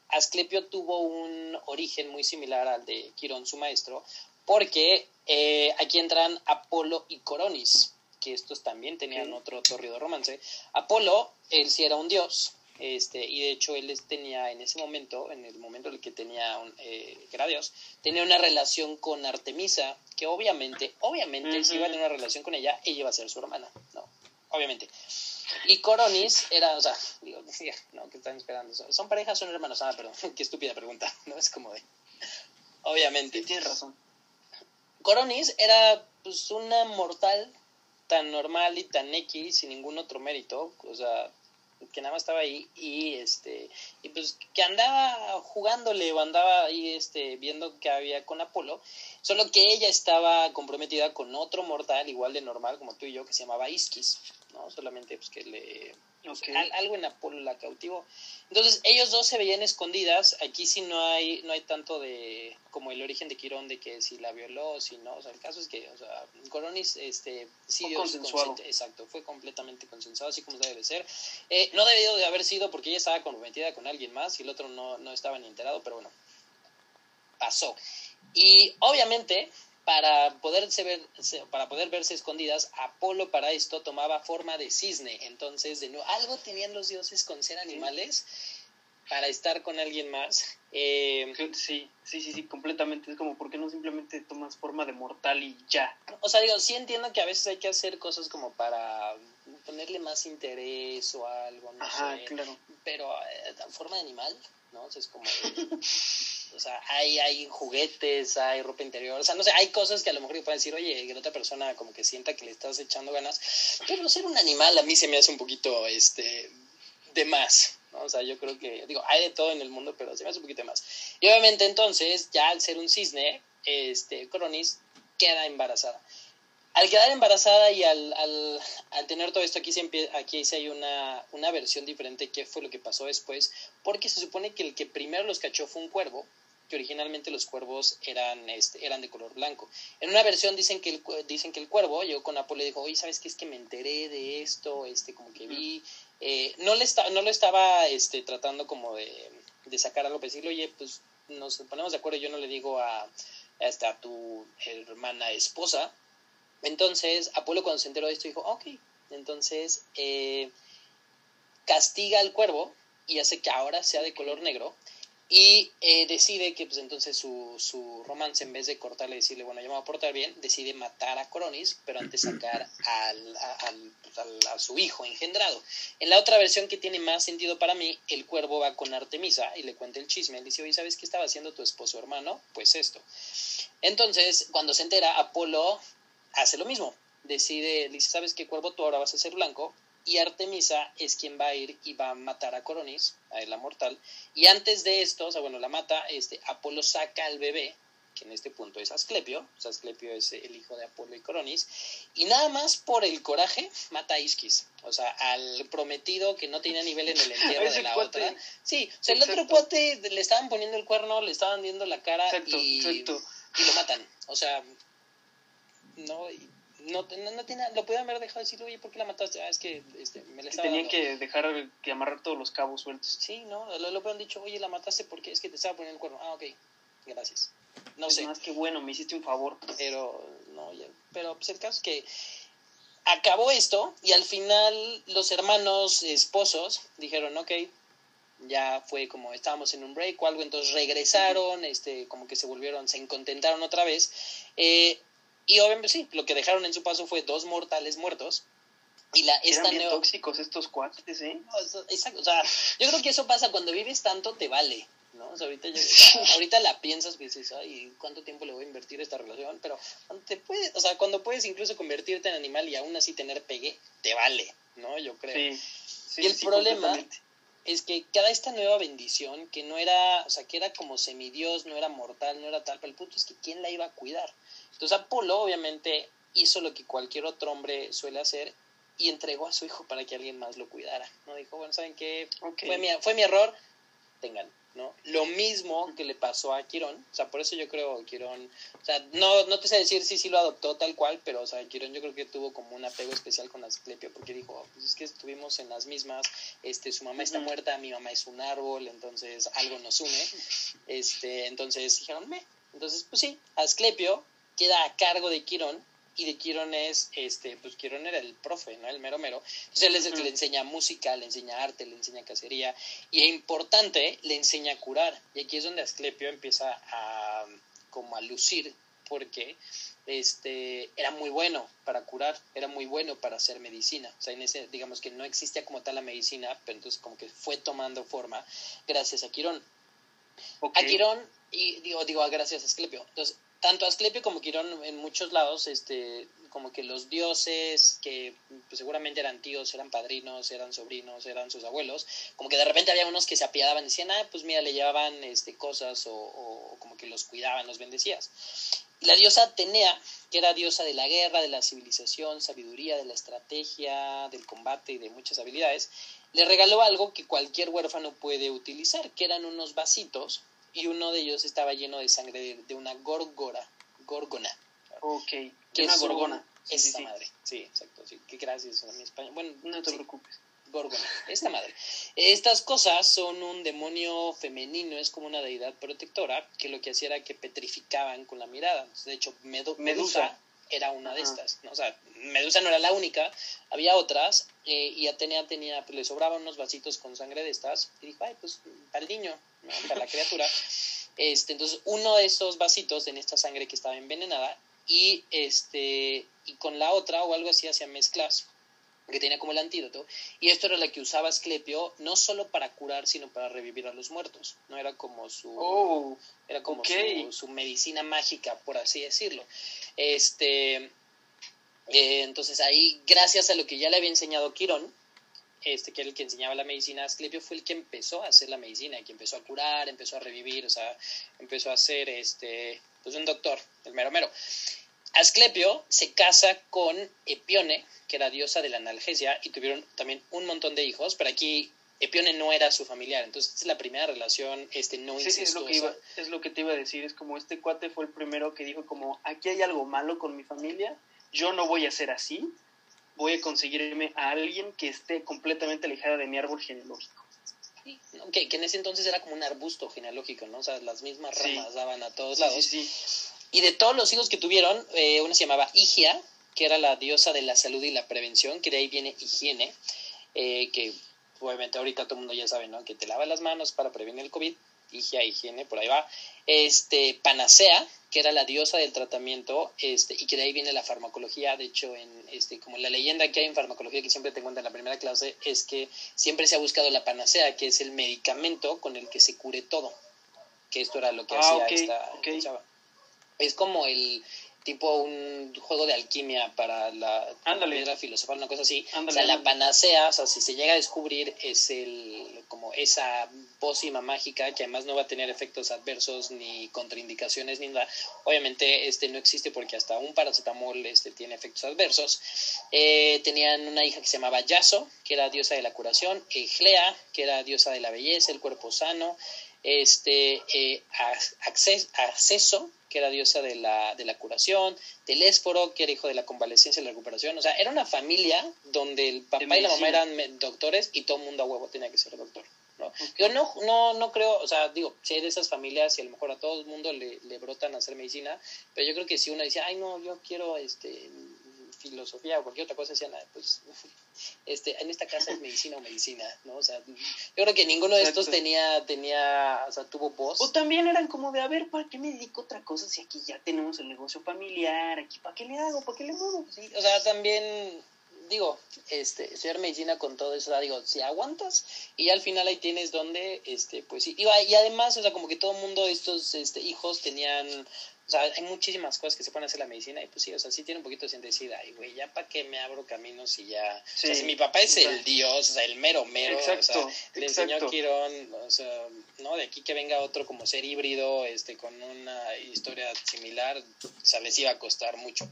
Asclepio tuvo un origen muy similar al de Quirón, su maestro, porque eh, aquí entran Apolo y Coronis, que estos también tenían otro torrido romance. Apolo, él sí era un dios, este, y de hecho él tenía en ese momento, en el momento en el que tenía un, eh, que era dios, tenía una relación con Artemisa, que obviamente, obviamente, si iba a tener una relación con ella, ella iba a ser su hermana, ¿no? Obviamente. Y Coronis era, o sea, digo, sí, no, ¿qué están esperando? ¿Son- ¿Son parejas o son hermanos? Ah, perdón, qué estúpida pregunta, ¿no? Es como de... Obviamente. Sí, tienes razón. Coronis era pues una mortal tan normal y tan X, sin ningún otro mérito, o sea, que nada más estaba ahí y este y pues que andaba jugándole o andaba ahí este viendo que había con Apolo solo que ella estaba comprometida con otro mortal igual de normal como tú y yo que se llamaba Iskis no solamente pues que le algo en Apolo la cautivó. Entonces, ellos dos se veían escondidas. Aquí sí no hay, no hay tanto de como el origen de Quirón de que si la violó o si no. O sea, el caso es que, o sea, Coronis, este, sí fue consensuado. Exacto, fue completamente consensuado, así como debe ser. Eh, no debió de haber sido porque ella estaba comprometida con alguien más y el otro no, no estaba ni enterado, pero bueno, pasó. Y obviamente, para, poderse ver, para poder verse escondidas, Apolo para esto tomaba forma de cisne. Entonces, de nuevo, algo tenían los dioses con ser animales para estar con alguien más. Eh, sí, sí, sí, sí, completamente. Es como, ¿por qué no simplemente tomas forma de mortal y ya? O sea, digo, sí entiendo que a veces hay que hacer cosas como para ponerle más interés o algo, no Ajá, claro. Pero eh, forma de animal, ¿no? O es como... o sea, hay, hay juguetes, hay ropa interior, o sea, no sé, hay cosas que a lo mejor pueden decir, oye, que otra persona como que sienta que le estás echando ganas, pero ser un animal a mí se me hace un poquito, este, de más, ¿no? O sea, yo creo que, digo, hay de todo en el mundo, pero se me hace un poquito de más. Y obviamente entonces, ya al ser un cisne, este, Cronis queda embarazada al quedar embarazada y al, al, al tener todo esto, aquí, se aquí sí hay una, una versión diferente qué fue lo que pasó después, porque se supone que el que primero los cachó fue un cuervo, que originalmente los cuervos eran, este, eran de color blanco. En una versión dicen que el, dicen que el cuervo llegó con Apolo y dijo, oye, ¿sabes qué? Es que me enteré de esto, este, como que vi... Eh, no, le no lo estaba este, tratando como de, de sacar algo, para decirle, oye, pues nos ponemos de acuerdo, yo no le digo a, a, a tu hermana esposa, entonces, Apolo cuando se enteró de esto dijo, ok, entonces eh, castiga al cuervo y hace que ahora sea de color negro y eh, decide que pues entonces su, su, romance en vez de cortarle y decirle bueno yo me voy a portar bien decide matar a Coronis pero antes sacar al, a, su hijo engendrado. En la otra versión que tiene más sentido para mí el cuervo va con Artemisa y le cuenta el chisme. Le dice oye sabes qué estaba haciendo tu esposo hermano pues esto entonces cuando se entera Apolo hace lo mismo. Decide, dice, ¿sabes qué, Cuervo? Tú ahora vas a ser blanco. Y Artemisa es quien va a ir y va a matar a Coronis, a la mortal. Y antes de esto, o sea, bueno, la mata, este, Apolo saca al bebé, que en este punto es Asclepio. O sea, Asclepio es el hijo de Apolo y Coronis. Y nada más por el coraje, mata a Isquis. O sea, al prometido que no tenía nivel en el entierro de la otra. Sí, o sea, el otro cuate le estaban poniendo el cuerno, le estaban viendo la cara y, y lo matan. O sea, no, no, no, tiene, lo pudieron haber dejado decir, oye, ¿por qué la mataste? Ah, es que este, me la estaba Tenían que dejar que amarrar todos los cabos sueltos. Sí, no, lo, lo hubieran dicho, oye, la mataste porque es que te estaba poniendo el cuerno. Ah, ok, gracias. No sé. Más que bueno, me hiciste un favor. Pero, no, ya, pero pues el caso es que acabó esto y al final los hermanos esposos dijeron, ok, ya fue como estábamos en un break o algo, entonces regresaron, este, como que se volvieron, se encontentaron otra vez. Eh, y obviamente sí, lo que dejaron en su paso fue dos mortales muertos. Y la, esta Eran tóxicos estos cuates, ¿eh? exacto, o sea, yo creo que eso pasa cuando vives tanto, te vale, ¿no? O sea, ahorita, ahorita la piensas y dices, ay, ¿cuánto tiempo le voy a invertir a esta relación? Pero cuando te puedes, o sea, cuando puedes incluso convertirte en animal y aún así tener pegue, te vale, ¿no? Yo creo. Sí, y el problema es que cada esta nueva bendición, que no era, o sea, que era como semidios, no era mortal, no era tal, pero el punto es que ¿quién la iba a cuidar? Entonces Apolo obviamente hizo lo que cualquier otro hombre suele hacer y entregó a su hijo para que alguien más lo cuidara. ¿no? Dijo, bueno, ¿saben qué? Fue, mi, fue mi error, tengan. ¿no? Lo mismo que le pasó a Quirón, o sea, por eso yo creo Quirón, o sea, no, no te sé decir si sí lo adoptó tal cual, pero, o sea, Quirón yo creo que tuvo como un apego especial con Asclepio, porque dijo, pues es que estuvimos en las mismas, este, su mamá está muerta, mi mamá es un árbol, entonces algo nos une, este, entonces dijeron, me, entonces, pues sí, Asclepio queda a cargo de Quirón y de Quirón es, este, pues Quirón era el profe, ¿no? El mero mero. Entonces él es el que le enseña música, le enseña arte, le enseña cacería y es importante, le enseña a curar. Y aquí es donde Asclepio empieza a, como a lucir porque este era muy bueno para curar, era muy bueno para hacer medicina. O sea, en ese, digamos que no existía como tal la medicina, pero entonces como que fue tomando forma gracias a Quirón. A Quirón, y digo, digo, gracias a Asclepio. Entonces, tanto Asclepio como Quirón en muchos lados este, como que los dioses, que pues, seguramente eran tíos, eran padrinos, eran sobrinos, eran sus abuelos, como que de repente había unos que se apiadaban y decían, ah, pues mira, le llevaban este, cosas o, o como que los cuidaban, los bendecías. Y la diosa Atenea, que era diosa de la guerra, de la civilización, sabiduría, de la estrategia, del combate y de muchas habilidades, le regaló algo que cualquier huérfano puede utilizar, que eran unos vasitos, y uno de ellos estaba lleno de sangre de, una gorgora, gorgona. Ok, que una es gorgona. Sí, esta sí, madre, sí, exacto, sí, que gracias a mi español. Bueno, No te sí, preocupes. Gorgona, esta madre. Estas cosas son un demonio femenino, es como una deidad protectora, que lo que hacía era que petrificaban con la mirada. De hecho, Medu- Medusa, Medusa. era una de Ajá. estas. ¿no? O sea, Medusa no era la única, había otras, eh, y Atenea tenía, pues le sobraban unos vasitos con sangre de estas, y dijo, ay, pues para el niño, ¿no? para la criatura. Este, entonces, uno de esos vasitos tenía esta sangre que estaba envenenada, y, este, y con la otra o algo así hacía mezclas que tenía como el antídoto, y esto era la que usaba Asclepio no solo para curar, sino para revivir a los muertos, no era como su, Oh, era como su medicina mágica, por así decirlo. Este, eh, entonces ahí, gracias a lo que ya le había enseñado Quirón, este, que era el que enseñaba la medicina, Asclepio fue el que empezó a hacer la medicina, que empezó a curar, empezó a revivir, o sea, empezó a ser este, pues un doctor, el mero mero. Asclepio se casa con Epione, que era diosa de la analgesia, y tuvieron también un montón de hijos, pero aquí Epione no era su familiar, entonces esta es la primera relación este, no sí, sí, es lo, que iba, es lo que te iba a decir. Es como este cuate fue el primero que dijo como, aquí hay algo malo con mi familia, yo no voy a ser así, voy a conseguirme a alguien que esté completamente alejada de mi árbol genealógico. que, que en ese entonces era como un arbusto genealógico, ¿no? O sea, las mismas Sí. ramas daban a todos lados. sí. Y de todos los hijos que tuvieron, eh, una se llamaba Higia, que era la diosa de la salud y la prevención, que de ahí viene higiene, eh, que obviamente ahorita todo el mundo ya sabe, ¿no? Que te lavas las manos para prevenir el COVID, Higia, higiene, por ahí va. Este, Panacea, que era la diosa del tratamiento, este, y que de ahí viene la farmacología, de hecho, en este, como la leyenda que hay en farmacología que siempre te cuenta en la primera clase, es que siempre se ha buscado la panacea, que es el medicamento con el que se cure todo. Que esto era lo que Ah, hacía esta, ok. esta chava. Es como el tipo un juego de alquimia para la Ándale. piedra filosofal, una cosa así. O sea, la panacea, o sea, si se llega a descubrir, es el como esa pócima mágica que además no va a tener efectos adversos ni contraindicaciones ni nada. Obviamente este no existe porque hasta un paracetamol este tiene efectos adversos. Eh, tenían una hija que se llamaba Yaso, que era diosa de la curación, Eglea, que era diosa de la belleza, el cuerpo sano, este eh, Ac- Acces- Acceso, que era diosa de la, de la curación, Telésforo, que era hijo de la convalecencia y la recuperación. O sea, era una familia donde el papá y la mamá eran doctores y todo el mundo a huevo tenía que ser doctor. ¿no? Yo no, no, no creo, o sea, digo, si hay de esas familias y a lo mejor a todo el mundo le, le brotan a hacer medicina, pero yo creo que si uno dice, ay, no, yo quiero este filosofía o cualquier otra cosa, decían, "Ah, pues este, en esta casa es medicina o medicina, ¿no? O sea, yo creo que ninguno de estos Exacto. tenía, tenía, o sea, tuvo voz. O también eran como de, a ver, ¿para qué me dedico a otra cosa si aquí ya tenemos el negocio familiar? Aquí, ¿para qué le hago? ¿Para qué le muevo? Sí, o sea, también, digo, este, estudiar medicina con todo eso, digo, si aguantas y al final ahí tienes donde, este, pues sí, y además, o sea, como que todo el mundo, estos este, hijos tenían, o sea, hay muchísimas cosas que se pueden hacer la medicina y pues sí, o sea, sí tiene un poquito de decir, ay, güey, ya para qué me abro caminos y ya, o sea, si mi papá es el dios, o sea, el mero mero, Exacto, o sea, le enseñó. Quirón, o sea, ¿no? De aquí que venga otro como ser híbrido, este, con una historia similar, o sea, les iba a costar mucho.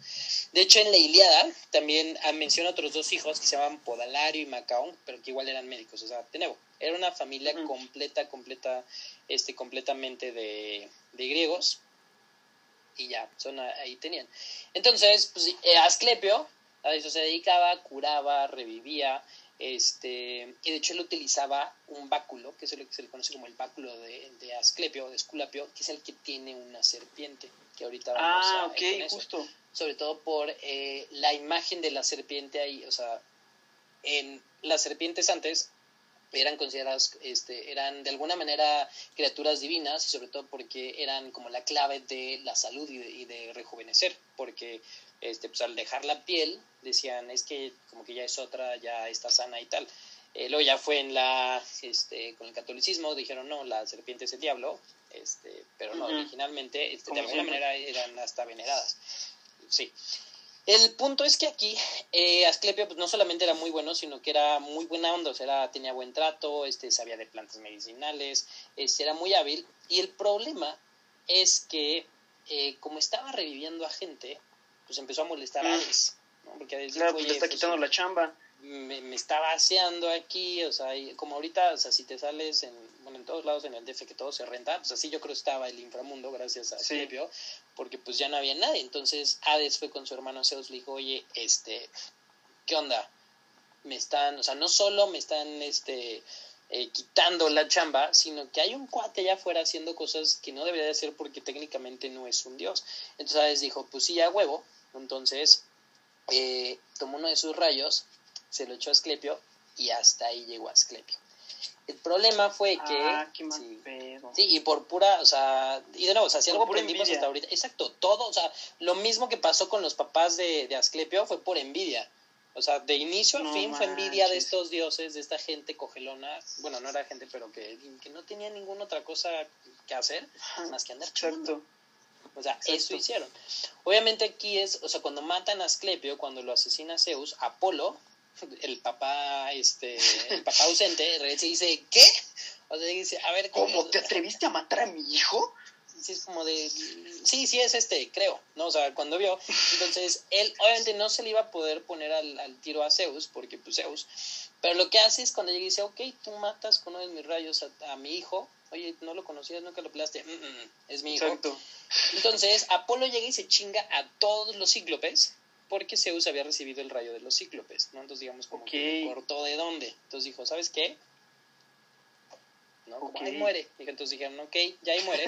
De hecho, en la Iliada también ah, menciona otros dos hijos que se llamaban Podalario y Macaón, pero que igual eran médicos, o sea, de nuevo, era una familia completa, completa, este, completamente de, de griegos, y ya, son ahí tenían. Entonces, pues, eh, Asclepio a eso se dedicaba, curaba, revivía, este, y de hecho él utilizaba un báculo, que es lo que se le conoce como el báculo de, de Asclepio, de Esculapio, que es el que tiene una serpiente, que ahorita vamos Ah, a ok, ir con eso justo. sobre todo por eh, la imagen de la serpiente ahí, o sea, en las serpientes antes eran consideradas, este, eran de alguna manera criaturas divinas y sobre todo porque eran como la clave de la salud y de, y de rejuvenecer, porque este, pues al dejar la piel decían es que como que ya es otra, ya está sana y tal. Eh, luego ya fue en la, este, con el catolicismo, dijeron no, la serpiente es el diablo, este, pero no, originalmente este, de alguna manera eran hasta veneradas. Sí. El punto es que aquí eh, Asclepio pues, no solamente era muy bueno, sino que era muy buena onda, o sea, tenía buen trato, este, sabía de plantas medicinales, este, era muy hábil. Y el problema es que, eh, como estaba reviviendo a gente, pues empezó a molestar a mm. Hades. ¿no? Porque claro, pues le está pues, quitando la chamba. Me, me, está vaciando aquí, o sea, como ahorita, o sea, si te sales en, bueno, en todos lados en el DF que todo se renta, pues así yo creo estaba el inframundo gracias a Asclepio porque pues ya no había nadie. Entonces Hades fue con su hermano Zeus, le dijo, oye, este, ¿qué onda? Me están, o sea, no solo me están, este, eh, quitando la chamba, sino que hay un cuate allá afuera haciendo cosas que no debería de hacer porque técnicamente no es un dios. Entonces Hades dijo, pues sí, a huevo. Entonces eh, tomó uno de sus rayos, se lo echó a Asclepio y hasta ahí llegó Asclepio. El problema fue que. Ah, qué sí, pedo. sí, y por pura, o sea, y de nuevo, o sea, si algo aprendimos hasta ahorita, exacto, todo, o sea, lo mismo que pasó con los papás de, de Asclepio fue por envidia. O sea, de inicio a fin fue envidia de estos dioses, de esta gente cogelona, bueno, no era gente, pero que, que no tenía ninguna otra cosa que hacer más que andar Exacto. O sea, eso hicieron. Obviamente aquí es, o sea, cuando matan a Asclepio, cuando lo asesina Zeus, Apolo el papá, este, el papá ausente, regresa y dice, ¿qué? O sea, dice, a ver, ¿cómo? te atreviste a matar a mi hijo? Sí, es como de, sí, sí es este, creo, ¿no? O sea, cuando vio, entonces, él obviamente no se le iba a poder poner al, tiro a Zeus, porque pues Zeus, pero lo que hace es cuando llega y dice, ok, tú matas con uno de mis rayos a, mi hijo, oye, no lo conocías, nunca lo pelaste, mm, mm, mm, es mi hijo. Exacto. Entonces, Apolo llega y se chinga a todos los cíclopes, porque Zeus había recibido el rayo de los cíclopes, ¿no? Entonces, digamos, como que cortó de dónde. Entonces dijo, ¿sabes qué? ¿no? ahí muere. Y entonces dijeron, ok, ya ahí muere.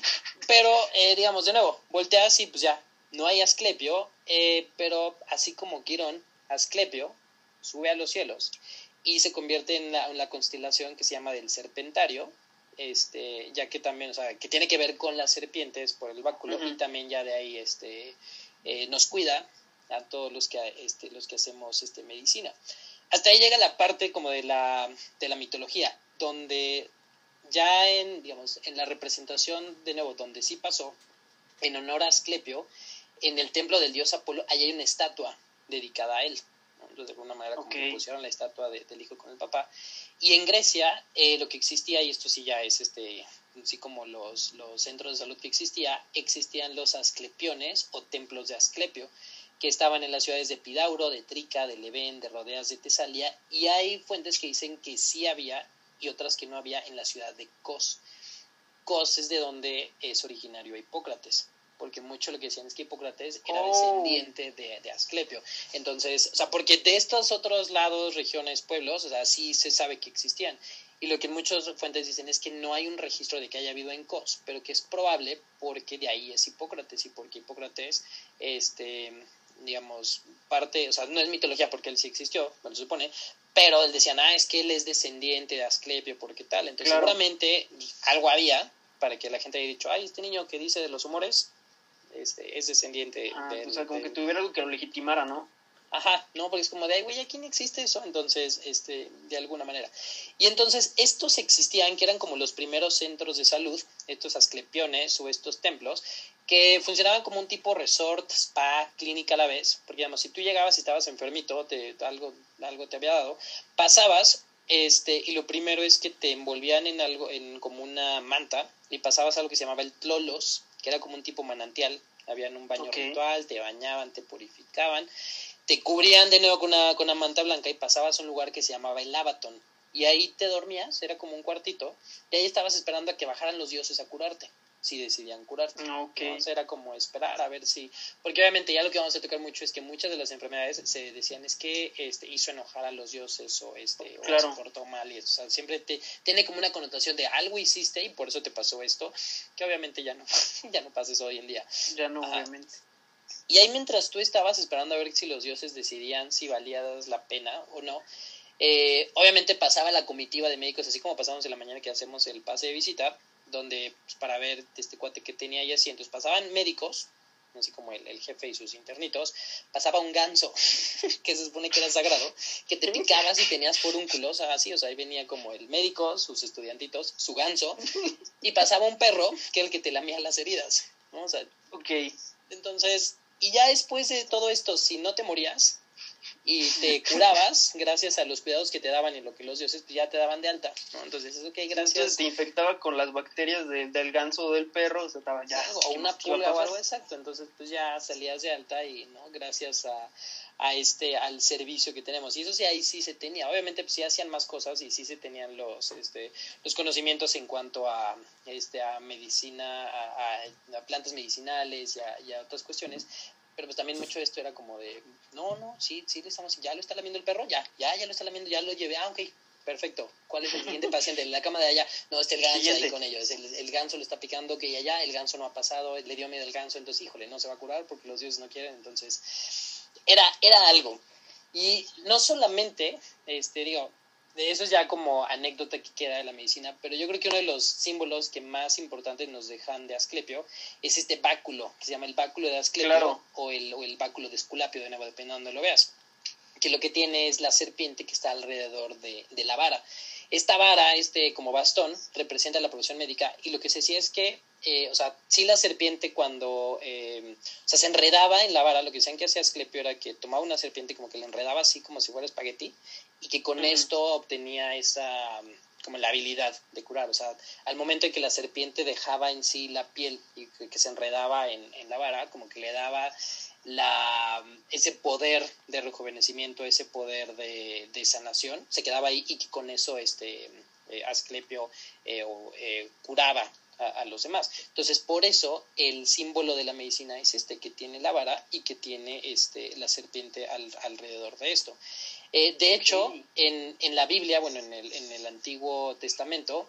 pero, eh, digamos, de nuevo, volteas y pues ya, no hay Asclepio, eh, pero así como Quirón, Asclepio sube a los cielos y se convierte en la, constelación que se llama del Serpentario, este, ya que también, o sea, que tiene que ver con las serpientes por el báculo y también ya de ahí este, eh, nos cuida a todos los que, este, los que hacemos este, medicina. Hasta ahí llega la parte como de la, de la mitología, donde ya en, digamos, en la representación, de nuevo, donde sí pasó, en honor a Asclepio, en el templo del dios Apolo, ahí hay una estatua dedicada a él. Entonces, de alguna manera, como pusieron la estatua del hijo con el papá. Y en Grecia, eh, lo que existía, y esto sí ya es este, así como los, los centros de salud que existía, existían los asclepiones o templos de Asclepio, que estaban en las ciudades de Pidauro, de Trica, de Levén, de Rodeas, de Tesalia, y hay fuentes que dicen que sí había y otras que no había en la ciudad de Cos. Cos es de donde es originario Hipócrates, porque mucho lo que decían es que Hipócrates era oh. descendiente de, de, Asclepio. Entonces, o sea, porque de estos otros lados, regiones, pueblos, o sea, sí se sabe que existían. Y lo que muchas fuentes dicen es que no hay un registro de que haya habido en Cos, pero que es probable porque de ahí es Hipócrates y porque Hipócrates este, digamos, parte, o sea, no es mitología porque él sí existió, bueno, se supone, pero él decía, ah, es que él es descendiente de Asclepio, porque tal. Entonces, seguramente algo había para que la gente haya dicho, ay, este niño que dice de los humores este, es descendiente ah, de. O sea, como que tuviera algo que lo legitimara, ¿no? Ajá, no, porque es como de, ay, güey, aquí no existe eso, entonces, este, de alguna manera. Y entonces, estos existían, que eran como los primeros centros de salud, estos asclepiones o estos templos, que funcionaban como un tipo resort, spa, clínica a la vez, porque digamos, si tú llegabas y estabas enfermito, te, algo, algo te había dado, pasabas, este, y lo primero es que te envolvían en algo, en como una manta, y pasabas algo que se llamaba el tlolos, que era como un tipo manantial, habían un baño ritual, te bañaban, te purificaban, te cubrían de nuevo con una, con una manta blanca y pasabas a un lugar que se llamaba el Abaton. Y ahí te dormías, era como un cuartito, y ahí estabas esperando a que bajaran los dioses a curarte, si decidían curarte. Okay. era como esperar a ver si... Porque obviamente ya lo que vamos a tocar mucho es que muchas de las enfermedades se decían es que este, hizo enojar a los dioses o, este, o se portó mal. Y eso. O sea, siempre te, tiene como una connotación de algo hiciste y por eso te pasó esto, que obviamente ya no, ya no pasa eso hoy en día. Ya no, obviamente. Y ahí mientras tú estabas esperando a ver si los dioses decidían si valía la pena o no, eh, obviamente pasaba la comitiva de médicos, así como pasamos en la mañana que hacemos el pase de visita, donde pues, para ver este cuate que tenía ahí asientos, pasaban médicos, así como el, jefe y sus internitos, pasaba un ganso, que se supone que era sagrado, que te picabas y tenías forúnculos, así, o sea, ahí venía como el médico, sus estudiantitos, su ganso, y pasaba un perro, que era el que te lamía las heridas, ¿no? O sea, ok. Entonces, Y ya después de todo esto, si no te morías y te curabas, gracias a los cuidados que te daban y lo que los dioses ya te daban de alta, ¿no? Entonces, es ok, gracias. Entonces te infectaba con las bacterias del ganso o del perro, o sea, estaba ya. O una pulga o algo exacto, entonces pues ya salías de alta y, ¿no? Gracias a, a este al servicio que tenemos y eso sí ahí sí se tenía obviamente pues sí hacían más cosas y sí se tenían los este los conocimientos en cuanto a este a medicina a, a, plantas medicinales y a, otras cuestiones pero pues también mucho de esto era como de no no sí sí le estamos ya lo está lamiendo el perro ya ya ya lo está lamiendo ya lo llevé ah ok perfecto. ¿cuál es el siguiente paciente en la cama de allá. No está el ganso ahí con ellos el, el ganso lo está picando que allá el ganso no ha pasado le dio miedo el ganso entonces híjole no se va a curar porque los dioses no quieren entonces era, era algo. Y no solamente, este, digo, de eso es ya como anécdota que queda de la medicina, pero yo creo que uno de los símbolos que más importantes nos dejan de Asclepio es este báculo, que se llama el báculo de Asclepio o, el, o el báculo de Esculapio, de nuevo, dependiendo de donde lo veas, que lo que tiene es la serpiente que está alrededor de, de la vara. Esta vara, este como bastón, representa la profesión médica y lo que se decía es que eh, o sea, sí la serpiente cuando, eh, o sea, se enredaba en la vara, lo que decían que hacía Asclepio era que tomaba una serpiente como que la enredaba así como si fuera espagueti y que con esto obtenía esa, como la habilidad de curar, o sea, al momento en que la serpiente dejaba en sí la piel y que, se enredaba en, en, la vara, como que le daba la, ese poder de rejuvenecimiento, ese poder de, de sanación, se quedaba ahí y que con eso este, eh, Asclepio curaba a, los demás. Entonces, por eso el símbolo de la medicina es este, que tiene la vara y que tiene este, la serpiente alrededor de esto. Eh, de hecho, en, en, la Biblia, bueno, en el, en el Antiguo Testamento,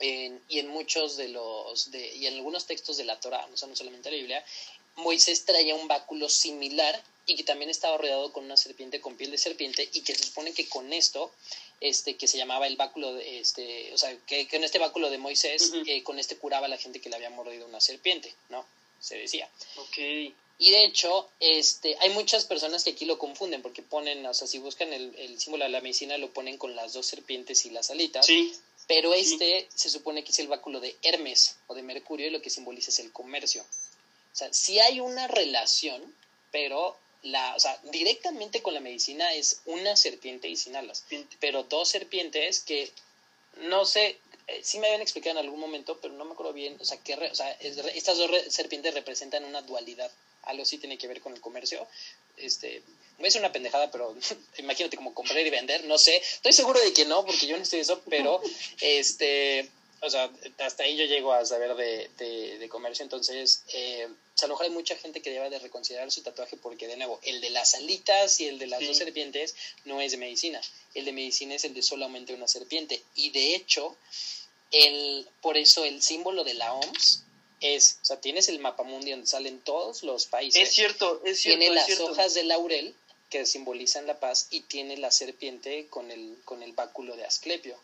y en muchos de los, de, y en algunos textos de la Torah, no solamente la Biblia, Moisés traía un báculo similar y que también estaba rodeado con una serpiente con piel de serpiente y que se supone que con esto este que se llamaba el báculo de este o sea que, en este báculo de Moisés eh, con este curaba a la gente que le había mordido una serpiente no se decía. Ok. Y de hecho este hay muchas personas que aquí lo confunden porque ponen o sea si buscan el, símbolo de la medicina lo ponen con las dos serpientes y las alitas. Sí. Pero este se supone que es el báculo de Hermes o de Mercurio y lo que simboliza es el comercio. O sea sí hay una relación pero la, o sea, directamente con la medicina es una serpiente y sin alas, pero dos serpientes que no sé, eh, sí me habían explicado en algún momento, pero no me acuerdo bien, o sea, que o sea, estas dos serpientes representan una dualidad, algo sí tiene que ver con el comercio, este, es una pendejada, pero imagínate como comprar y vender, no sé, estoy seguro de que no, porque yo no estoy eso, pero este, o sea, hasta ahí yo llego a saber de, de, comercio, entonces, eh, a lo mejor hay mucha gente que debe de reconsiderar su tatuaje porque, de nuevo, el de las alitas y el de las dos serpientes no es de medicina, el de medicina es el de solamente una serpiente, y de hecho, el, por eso el símbolo de la OMS es, o sea, tienes el mapa mundial donde salen todos los países. Es cierto, es cierto. Tiene las hojas de laurel que simbolizan la paz y tiene la serpiente con el, con el báculo de Asclepio.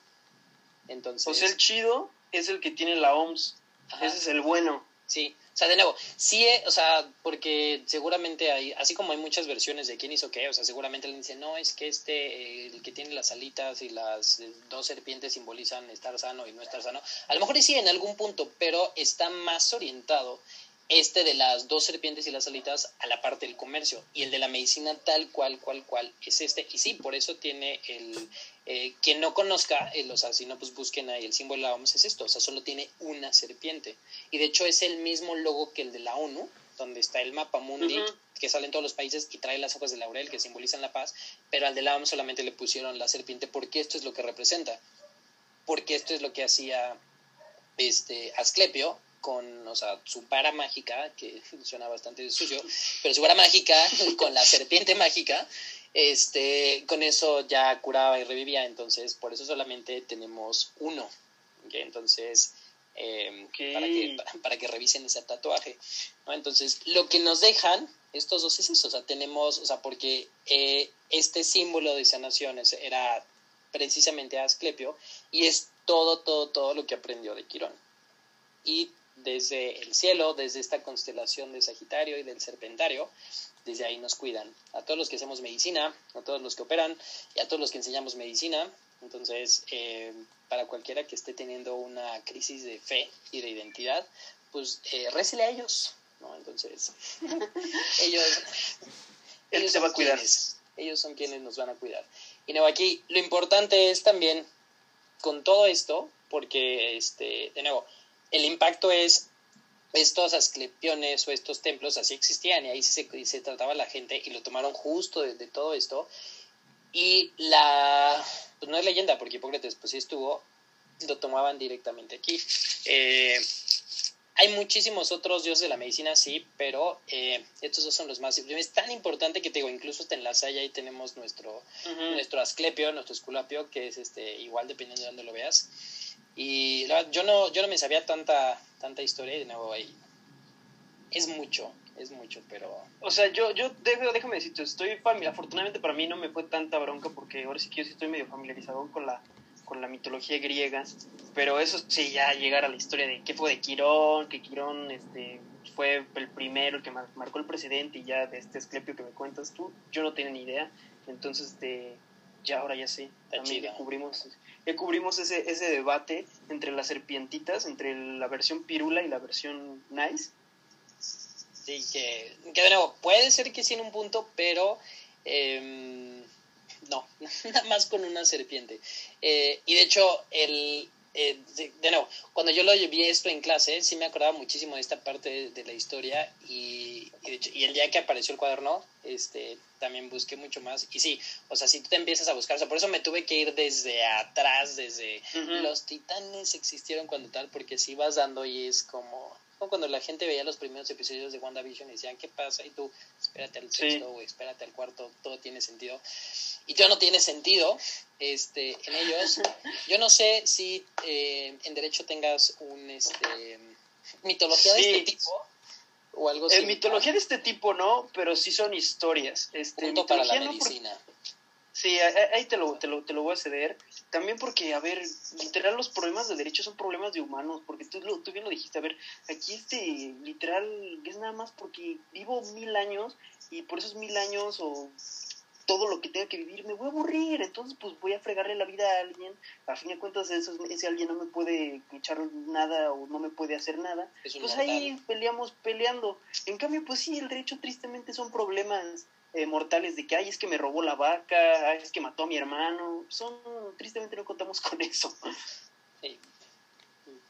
Entonces, pues el chido es el que tiene la OMS. Ese es el bueno. Sí, o sea, de nuevo, sí, eh, o sea, porque seguramente hay, así como hay muchas versiones de quién hizo qué, o sea, seguramente alguien dice, no, es que este, el que tiene las alitas y las dos serpientes simbolizan estar sano y no estar sano. A lo mejor sí en algún punto, pero está más orientado este de las dos serpientes y las alitas a la parte del comercio y el de la medicina tal cual, cual, cual es este. Y sí, por eso tiene el... Eh, quien no conozca, el, o sea, si no, pues busquen ahí el símbolo de la OMS es esto, o sea, solo tiene una serpiente. Y de hecho es el mismo logo que el de la ONU, donde está el mapa mundi, que sale en todos los países y trae las hojas de laurel que simbolizan la paz, pero al de la OMS solamente le pusieron la serpiente porque esto es lo que representa, porque esto es lo que hacía este Asclepio con, o sea, su vara mágica, que suena bastante sucio, pero su vara mágica con la serpiente mágica, este, con eso ya curaba y revivía, entonces por eso solamente tenemos uno, entonces, em, para, que, para, que revisen ese tatuaje, ¿no? Entonces, lo que nos dejan estos dos es eso, o sea, tenemos, o sea, porque eh, este símbolo de sanaciones era precisamente Asclepio y es todo, todo, todo lo que aprendió de Quirón. Y desde el cielo, desde esta constelación de Sagitario y del Serpentario, desde ahí nos cuidan. A todos los que hacemos medicina, a todos los que operan y a todos los que enseñamos medicina. Entonces, eh, para cualquiera que esté teniendo una crisis de fe y de identidad, pues eh, récele a ellos, ¿no? Entonces, ellos... Él se va a cuidar. ellos son quienes nos van a cuidar. Y no, aquí lo importante es también, con todo esto, porque, este, de nuevo, el impacto es estos asclepiones o estos templos así existían y ahí se, se trataba la gente y lo tomaron justo de, todo esto. Y la, pues no es leyenda, porque Hipócrates pues sí estuvo, lo tomaban directamente aquí. Eh, hay muchísimos otros dioses de la medicina, sí, pero eh, estos dos son los más Es tan importante que te digo, incluso hasta en la saya ahí tenemos nuestro, nuestro asclepio, nuestro esculapio, que es este igual dependiendo de dónde lo veas. Y yo no, yo no me sabía tanta, tanta historia y de nuevo ahí. Es mucho, es mucho, pero... O sea, yo, yo déjame decirte, estoy afortunadamente para mí no me fue tanta bronca porque ahora sí que yo sí estoy medio familiarizado con la con la mitología griega, pero eso sí, ya llegar a la historia de qué fue de Quirón, que Quirón este, fue el primero, el que marcó el precedente y ya de este Esclepio que me cuentas tú, yo no tenía ni idea, entonces de, ya ahora ya sé, también ya cubrimos, ya cubrimos ese, ese debate entre las serpientitas, entre la versión pirula y la versión nice. Sí, que, que de nuevo, puede ser que sí en un punto, pero... Eh, no, nada más con una serpiente. Eh, y de hecho, el, eh, de, nuevo, cuando yo lo vi esto en clase, sí me acordaba muchísimo de esta parte de, la historia y, y, el día que apareció el cuaderno, este, también busqué mucho más. Y sí, o sea, si tú te empiezas a buscar, o sea, por eso me tuve que ir desde atrás, desde los titanes existieron cuando tal, porque si vas dando y es como, cuando la gente veía los primeros episodios de WandaVision y decían, ¿qué pasa? Y tú, espérate al sexto o espérate al cuarto, todo tiene sentido y ya no tiene sentido este, en ellos. Yo no sé si eh, en derecho tengas un este, mitología de este tipo o algo así. mitología de este tipo no, pero sí son historias. Este, Punto para la medicina. Sí, ahí te lo, te, lo, te lo voy a ceder. También porque, a ver, literal los problemas de derecho son problemas de humanos, porque tú, tú bien lo dijiste, a ver, aquí este, literal, es nada más porque vivo mil años y por esos mil años o todo lo que tenga que vivir, me voy a aburrir, entonces pues voy a fregarle la vida a alguien, a fin de cuentas eso, ese alguien no me puede echar nada o no me puede hacer nada, pues ahí peleamos peleando. En cambio, pues sí, el derecho tristemente son problemas eh, mortales de que, ay, es que me robó la vaca, ay, es que mató a mi hermano, son, tristemente no contamos con eso. Sí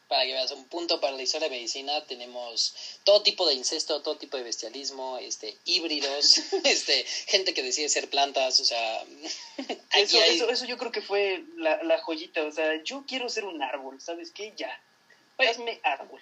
para que veas un punto para la historia de medicina, tenemos todo tipo de incesto, todo tipo de bestialismo, este, híbridos, este, gente que decide ser plantas, o sea, eso, eso, eso, yo creo que fue la, la, joyita, o sea, yo quiero ser un árbol, ¿sabes qué? Ya, hazme árbol.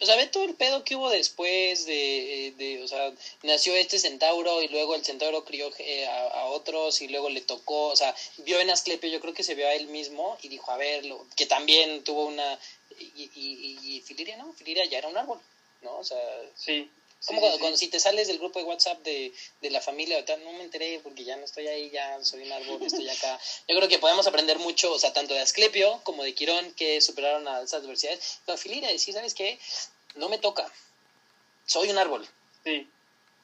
O sea, ve todo el pedo que hubo después de, de, o sea, nació este centauro y luego el centauro crió eh, a, otros y luego le tocó, o sea, vio en Asclepio, yo creo que se vio a él mismo y dijo, a ver, lo, que también tuvo una y, y, y Filiria no, Filiria ya era un árbol, ¿no? O sea, sí. Como cuando, si te sales del grupo de WhatsApp de, de la familia, tal, no me enteré porque ya no estoy ahí, ya soy un árbol, estoy acá. Yo creo que podemos aprender mucho, o sea, tanto de Asclepio como de Quirón, que superaron a esas adversidades. Pero Filiria decir, ¿sabes qué? No me toca, soy un árbol. Sí.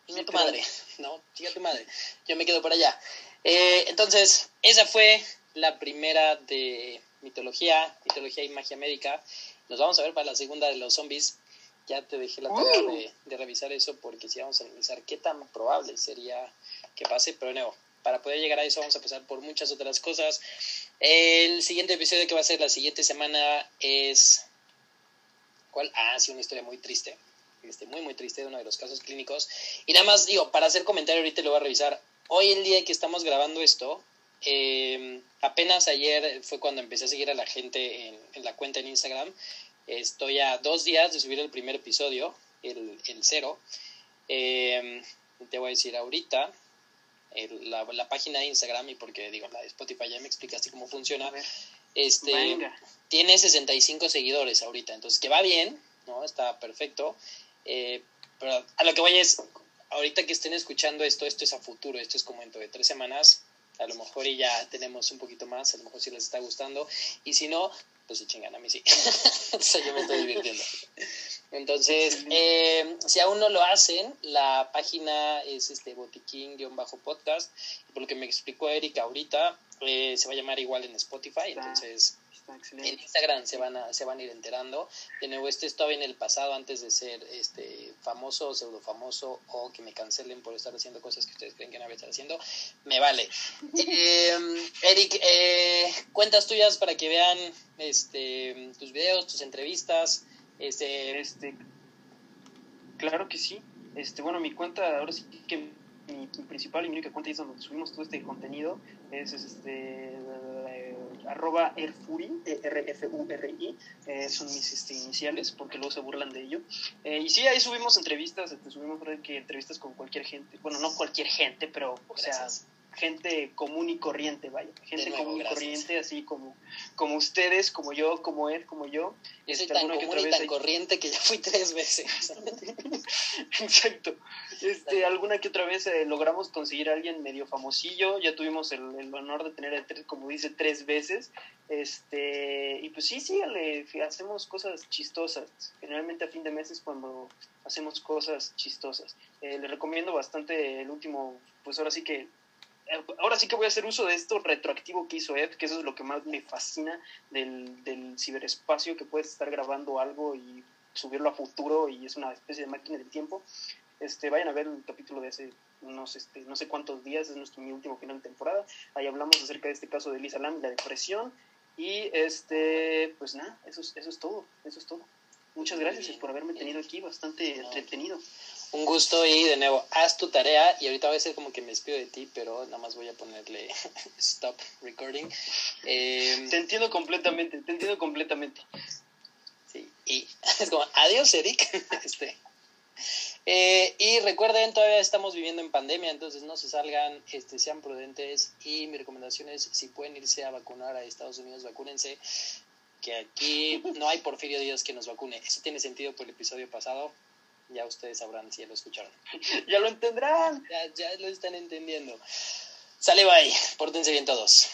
Y tu madre, ¿no? Chica tu madre. Yo me quedo por allá. Eh, entonces, esa fue la primera de mitología, mitología y magia médica. Nos vamos a ver para la segunda de los zombies. Ya te dejé la tarea de, revisar eso porque si vamos a analizar qué tan probable sería que pase, pero no, para poder llegar a eso vamos a pasar por muchas otras cosas. El siguiente episodio que va a ser la siguiente semana es... ¿Cuál? Ah, sí, una historia muy triste. Este, muy, muy triste de uno de los casos clínicos. Y nada más, digo, para hacer comentario ahorita lo voy a revisar. Hoy el día que estamos grabando esto, eh, apenas ayer fue cuando empecé a seguir a la gente en, la cuenta en Instagram. Estoy a dos días de subir el primer episodio, el, el cero. Eh, te voy a decir ahorita la, la, página de Instagram y porque digo, la de Spotify ya me explicaste cómo funciona. Este, tiene 65 seguidores ahorita, entonces que va bien, ¿no? Está perfecto. Eh, pero a lo que voy es, ahorita que estén escuchando esto, esto es a futuro, esto es como dentro de tres semanas, a lo mejor y ya tenemos un poquito más, a lo mejor si les está gustando, y si no, pues se chingan a mí sí. o sea, yo me estoy divirtiendo. Entonces, eh, si aún no lo hacen, la página es este botiquín-podcast. Por lo que me explicó Erika ahorita, Eh, se va a llamar igual en Spotify, entonces en Instagram se van a, se van a ir enterando. De nuevo, este estaba en el pasado antes de ser este famoso, pseudo famoso o que me cancelen por estar haciendo cosas que ustedes creen que no voy a estar haciendo. Me vale. Em, Eric, eh, cuentas tuyas para que vean este tus videos, tus entrevistas. Este, este claro que sí. Este, bueno, mi cuenta ahora sí que mi, principal y mi única cuenta es donde subimos todo este contenido es, este arroba erfuri, e r f u r i eh, son mis este, iniciales porque luego se burlan de ello. Eh, y sí, ahí subimos entrevistas, este, subimos que entrevistas con cualquier gente, bueno, no cualquier gente, pero, o sea, gente común y corriente, vaya, gente común y corriente, así como, como ustedes, como yo, como él, como yo. Yo soy este, tan común y tan corriente que ya fui tres veces. Exacto. Este, alguna que otra vez eh, logramos conseguir a alguien medio famosillo, ya tuvimos el, honor de tener, como dice, tres veces. Este, y pues sí, sí, le, hacemos cosas chistosas. Generalmente a fin de mes es cuando hacemos cosas chistosas. Eh, le recomiendo bastante el último, pues ahora sí que ahora sí que voy a hacer uso de esto retroactivo que hizo Ed, que eso es lo que más me fascina del, del ciberespacio, que puedes estar grabando algo y subirlo a futuro y es una especie de máquina del tiempo. Este, vayan a ver el capítulo de hace unos, este, no sé cuántos días, es nuestro mi último final de temporada. Ahí hablamos acerca de este caso de Lisa Lam, la depresión. Y este, pues nada, eso es, eso es todo, eso es todo. Muchas gracias por haberme tenido aquí, bastante entretenido un gusto y de nuevo, haz tu tarea y ahorita voy a ser como que me despido de ti, pero nada más voy a ponerle stop recording. Em, te entiendo completamente, te entiendo completamente. Sí, y es como, adiós Eric. este, eh, y recuerden, todavía estamos viviendo en pandemia, entonces no se salgan, este, sean prudentes y mi recomendación es, si pueden irse a vacunar a Estados Unidos, vacúnense, que aquí no hay Porfirio Díaz que nos vacune. Eso tiene sentido por el episodio pasado, ya ustedes sabrán si ya lo escucharon. ya lo entenderán. Ya, ya lo están entendiendo. Sale bye. Pórtense bien todos.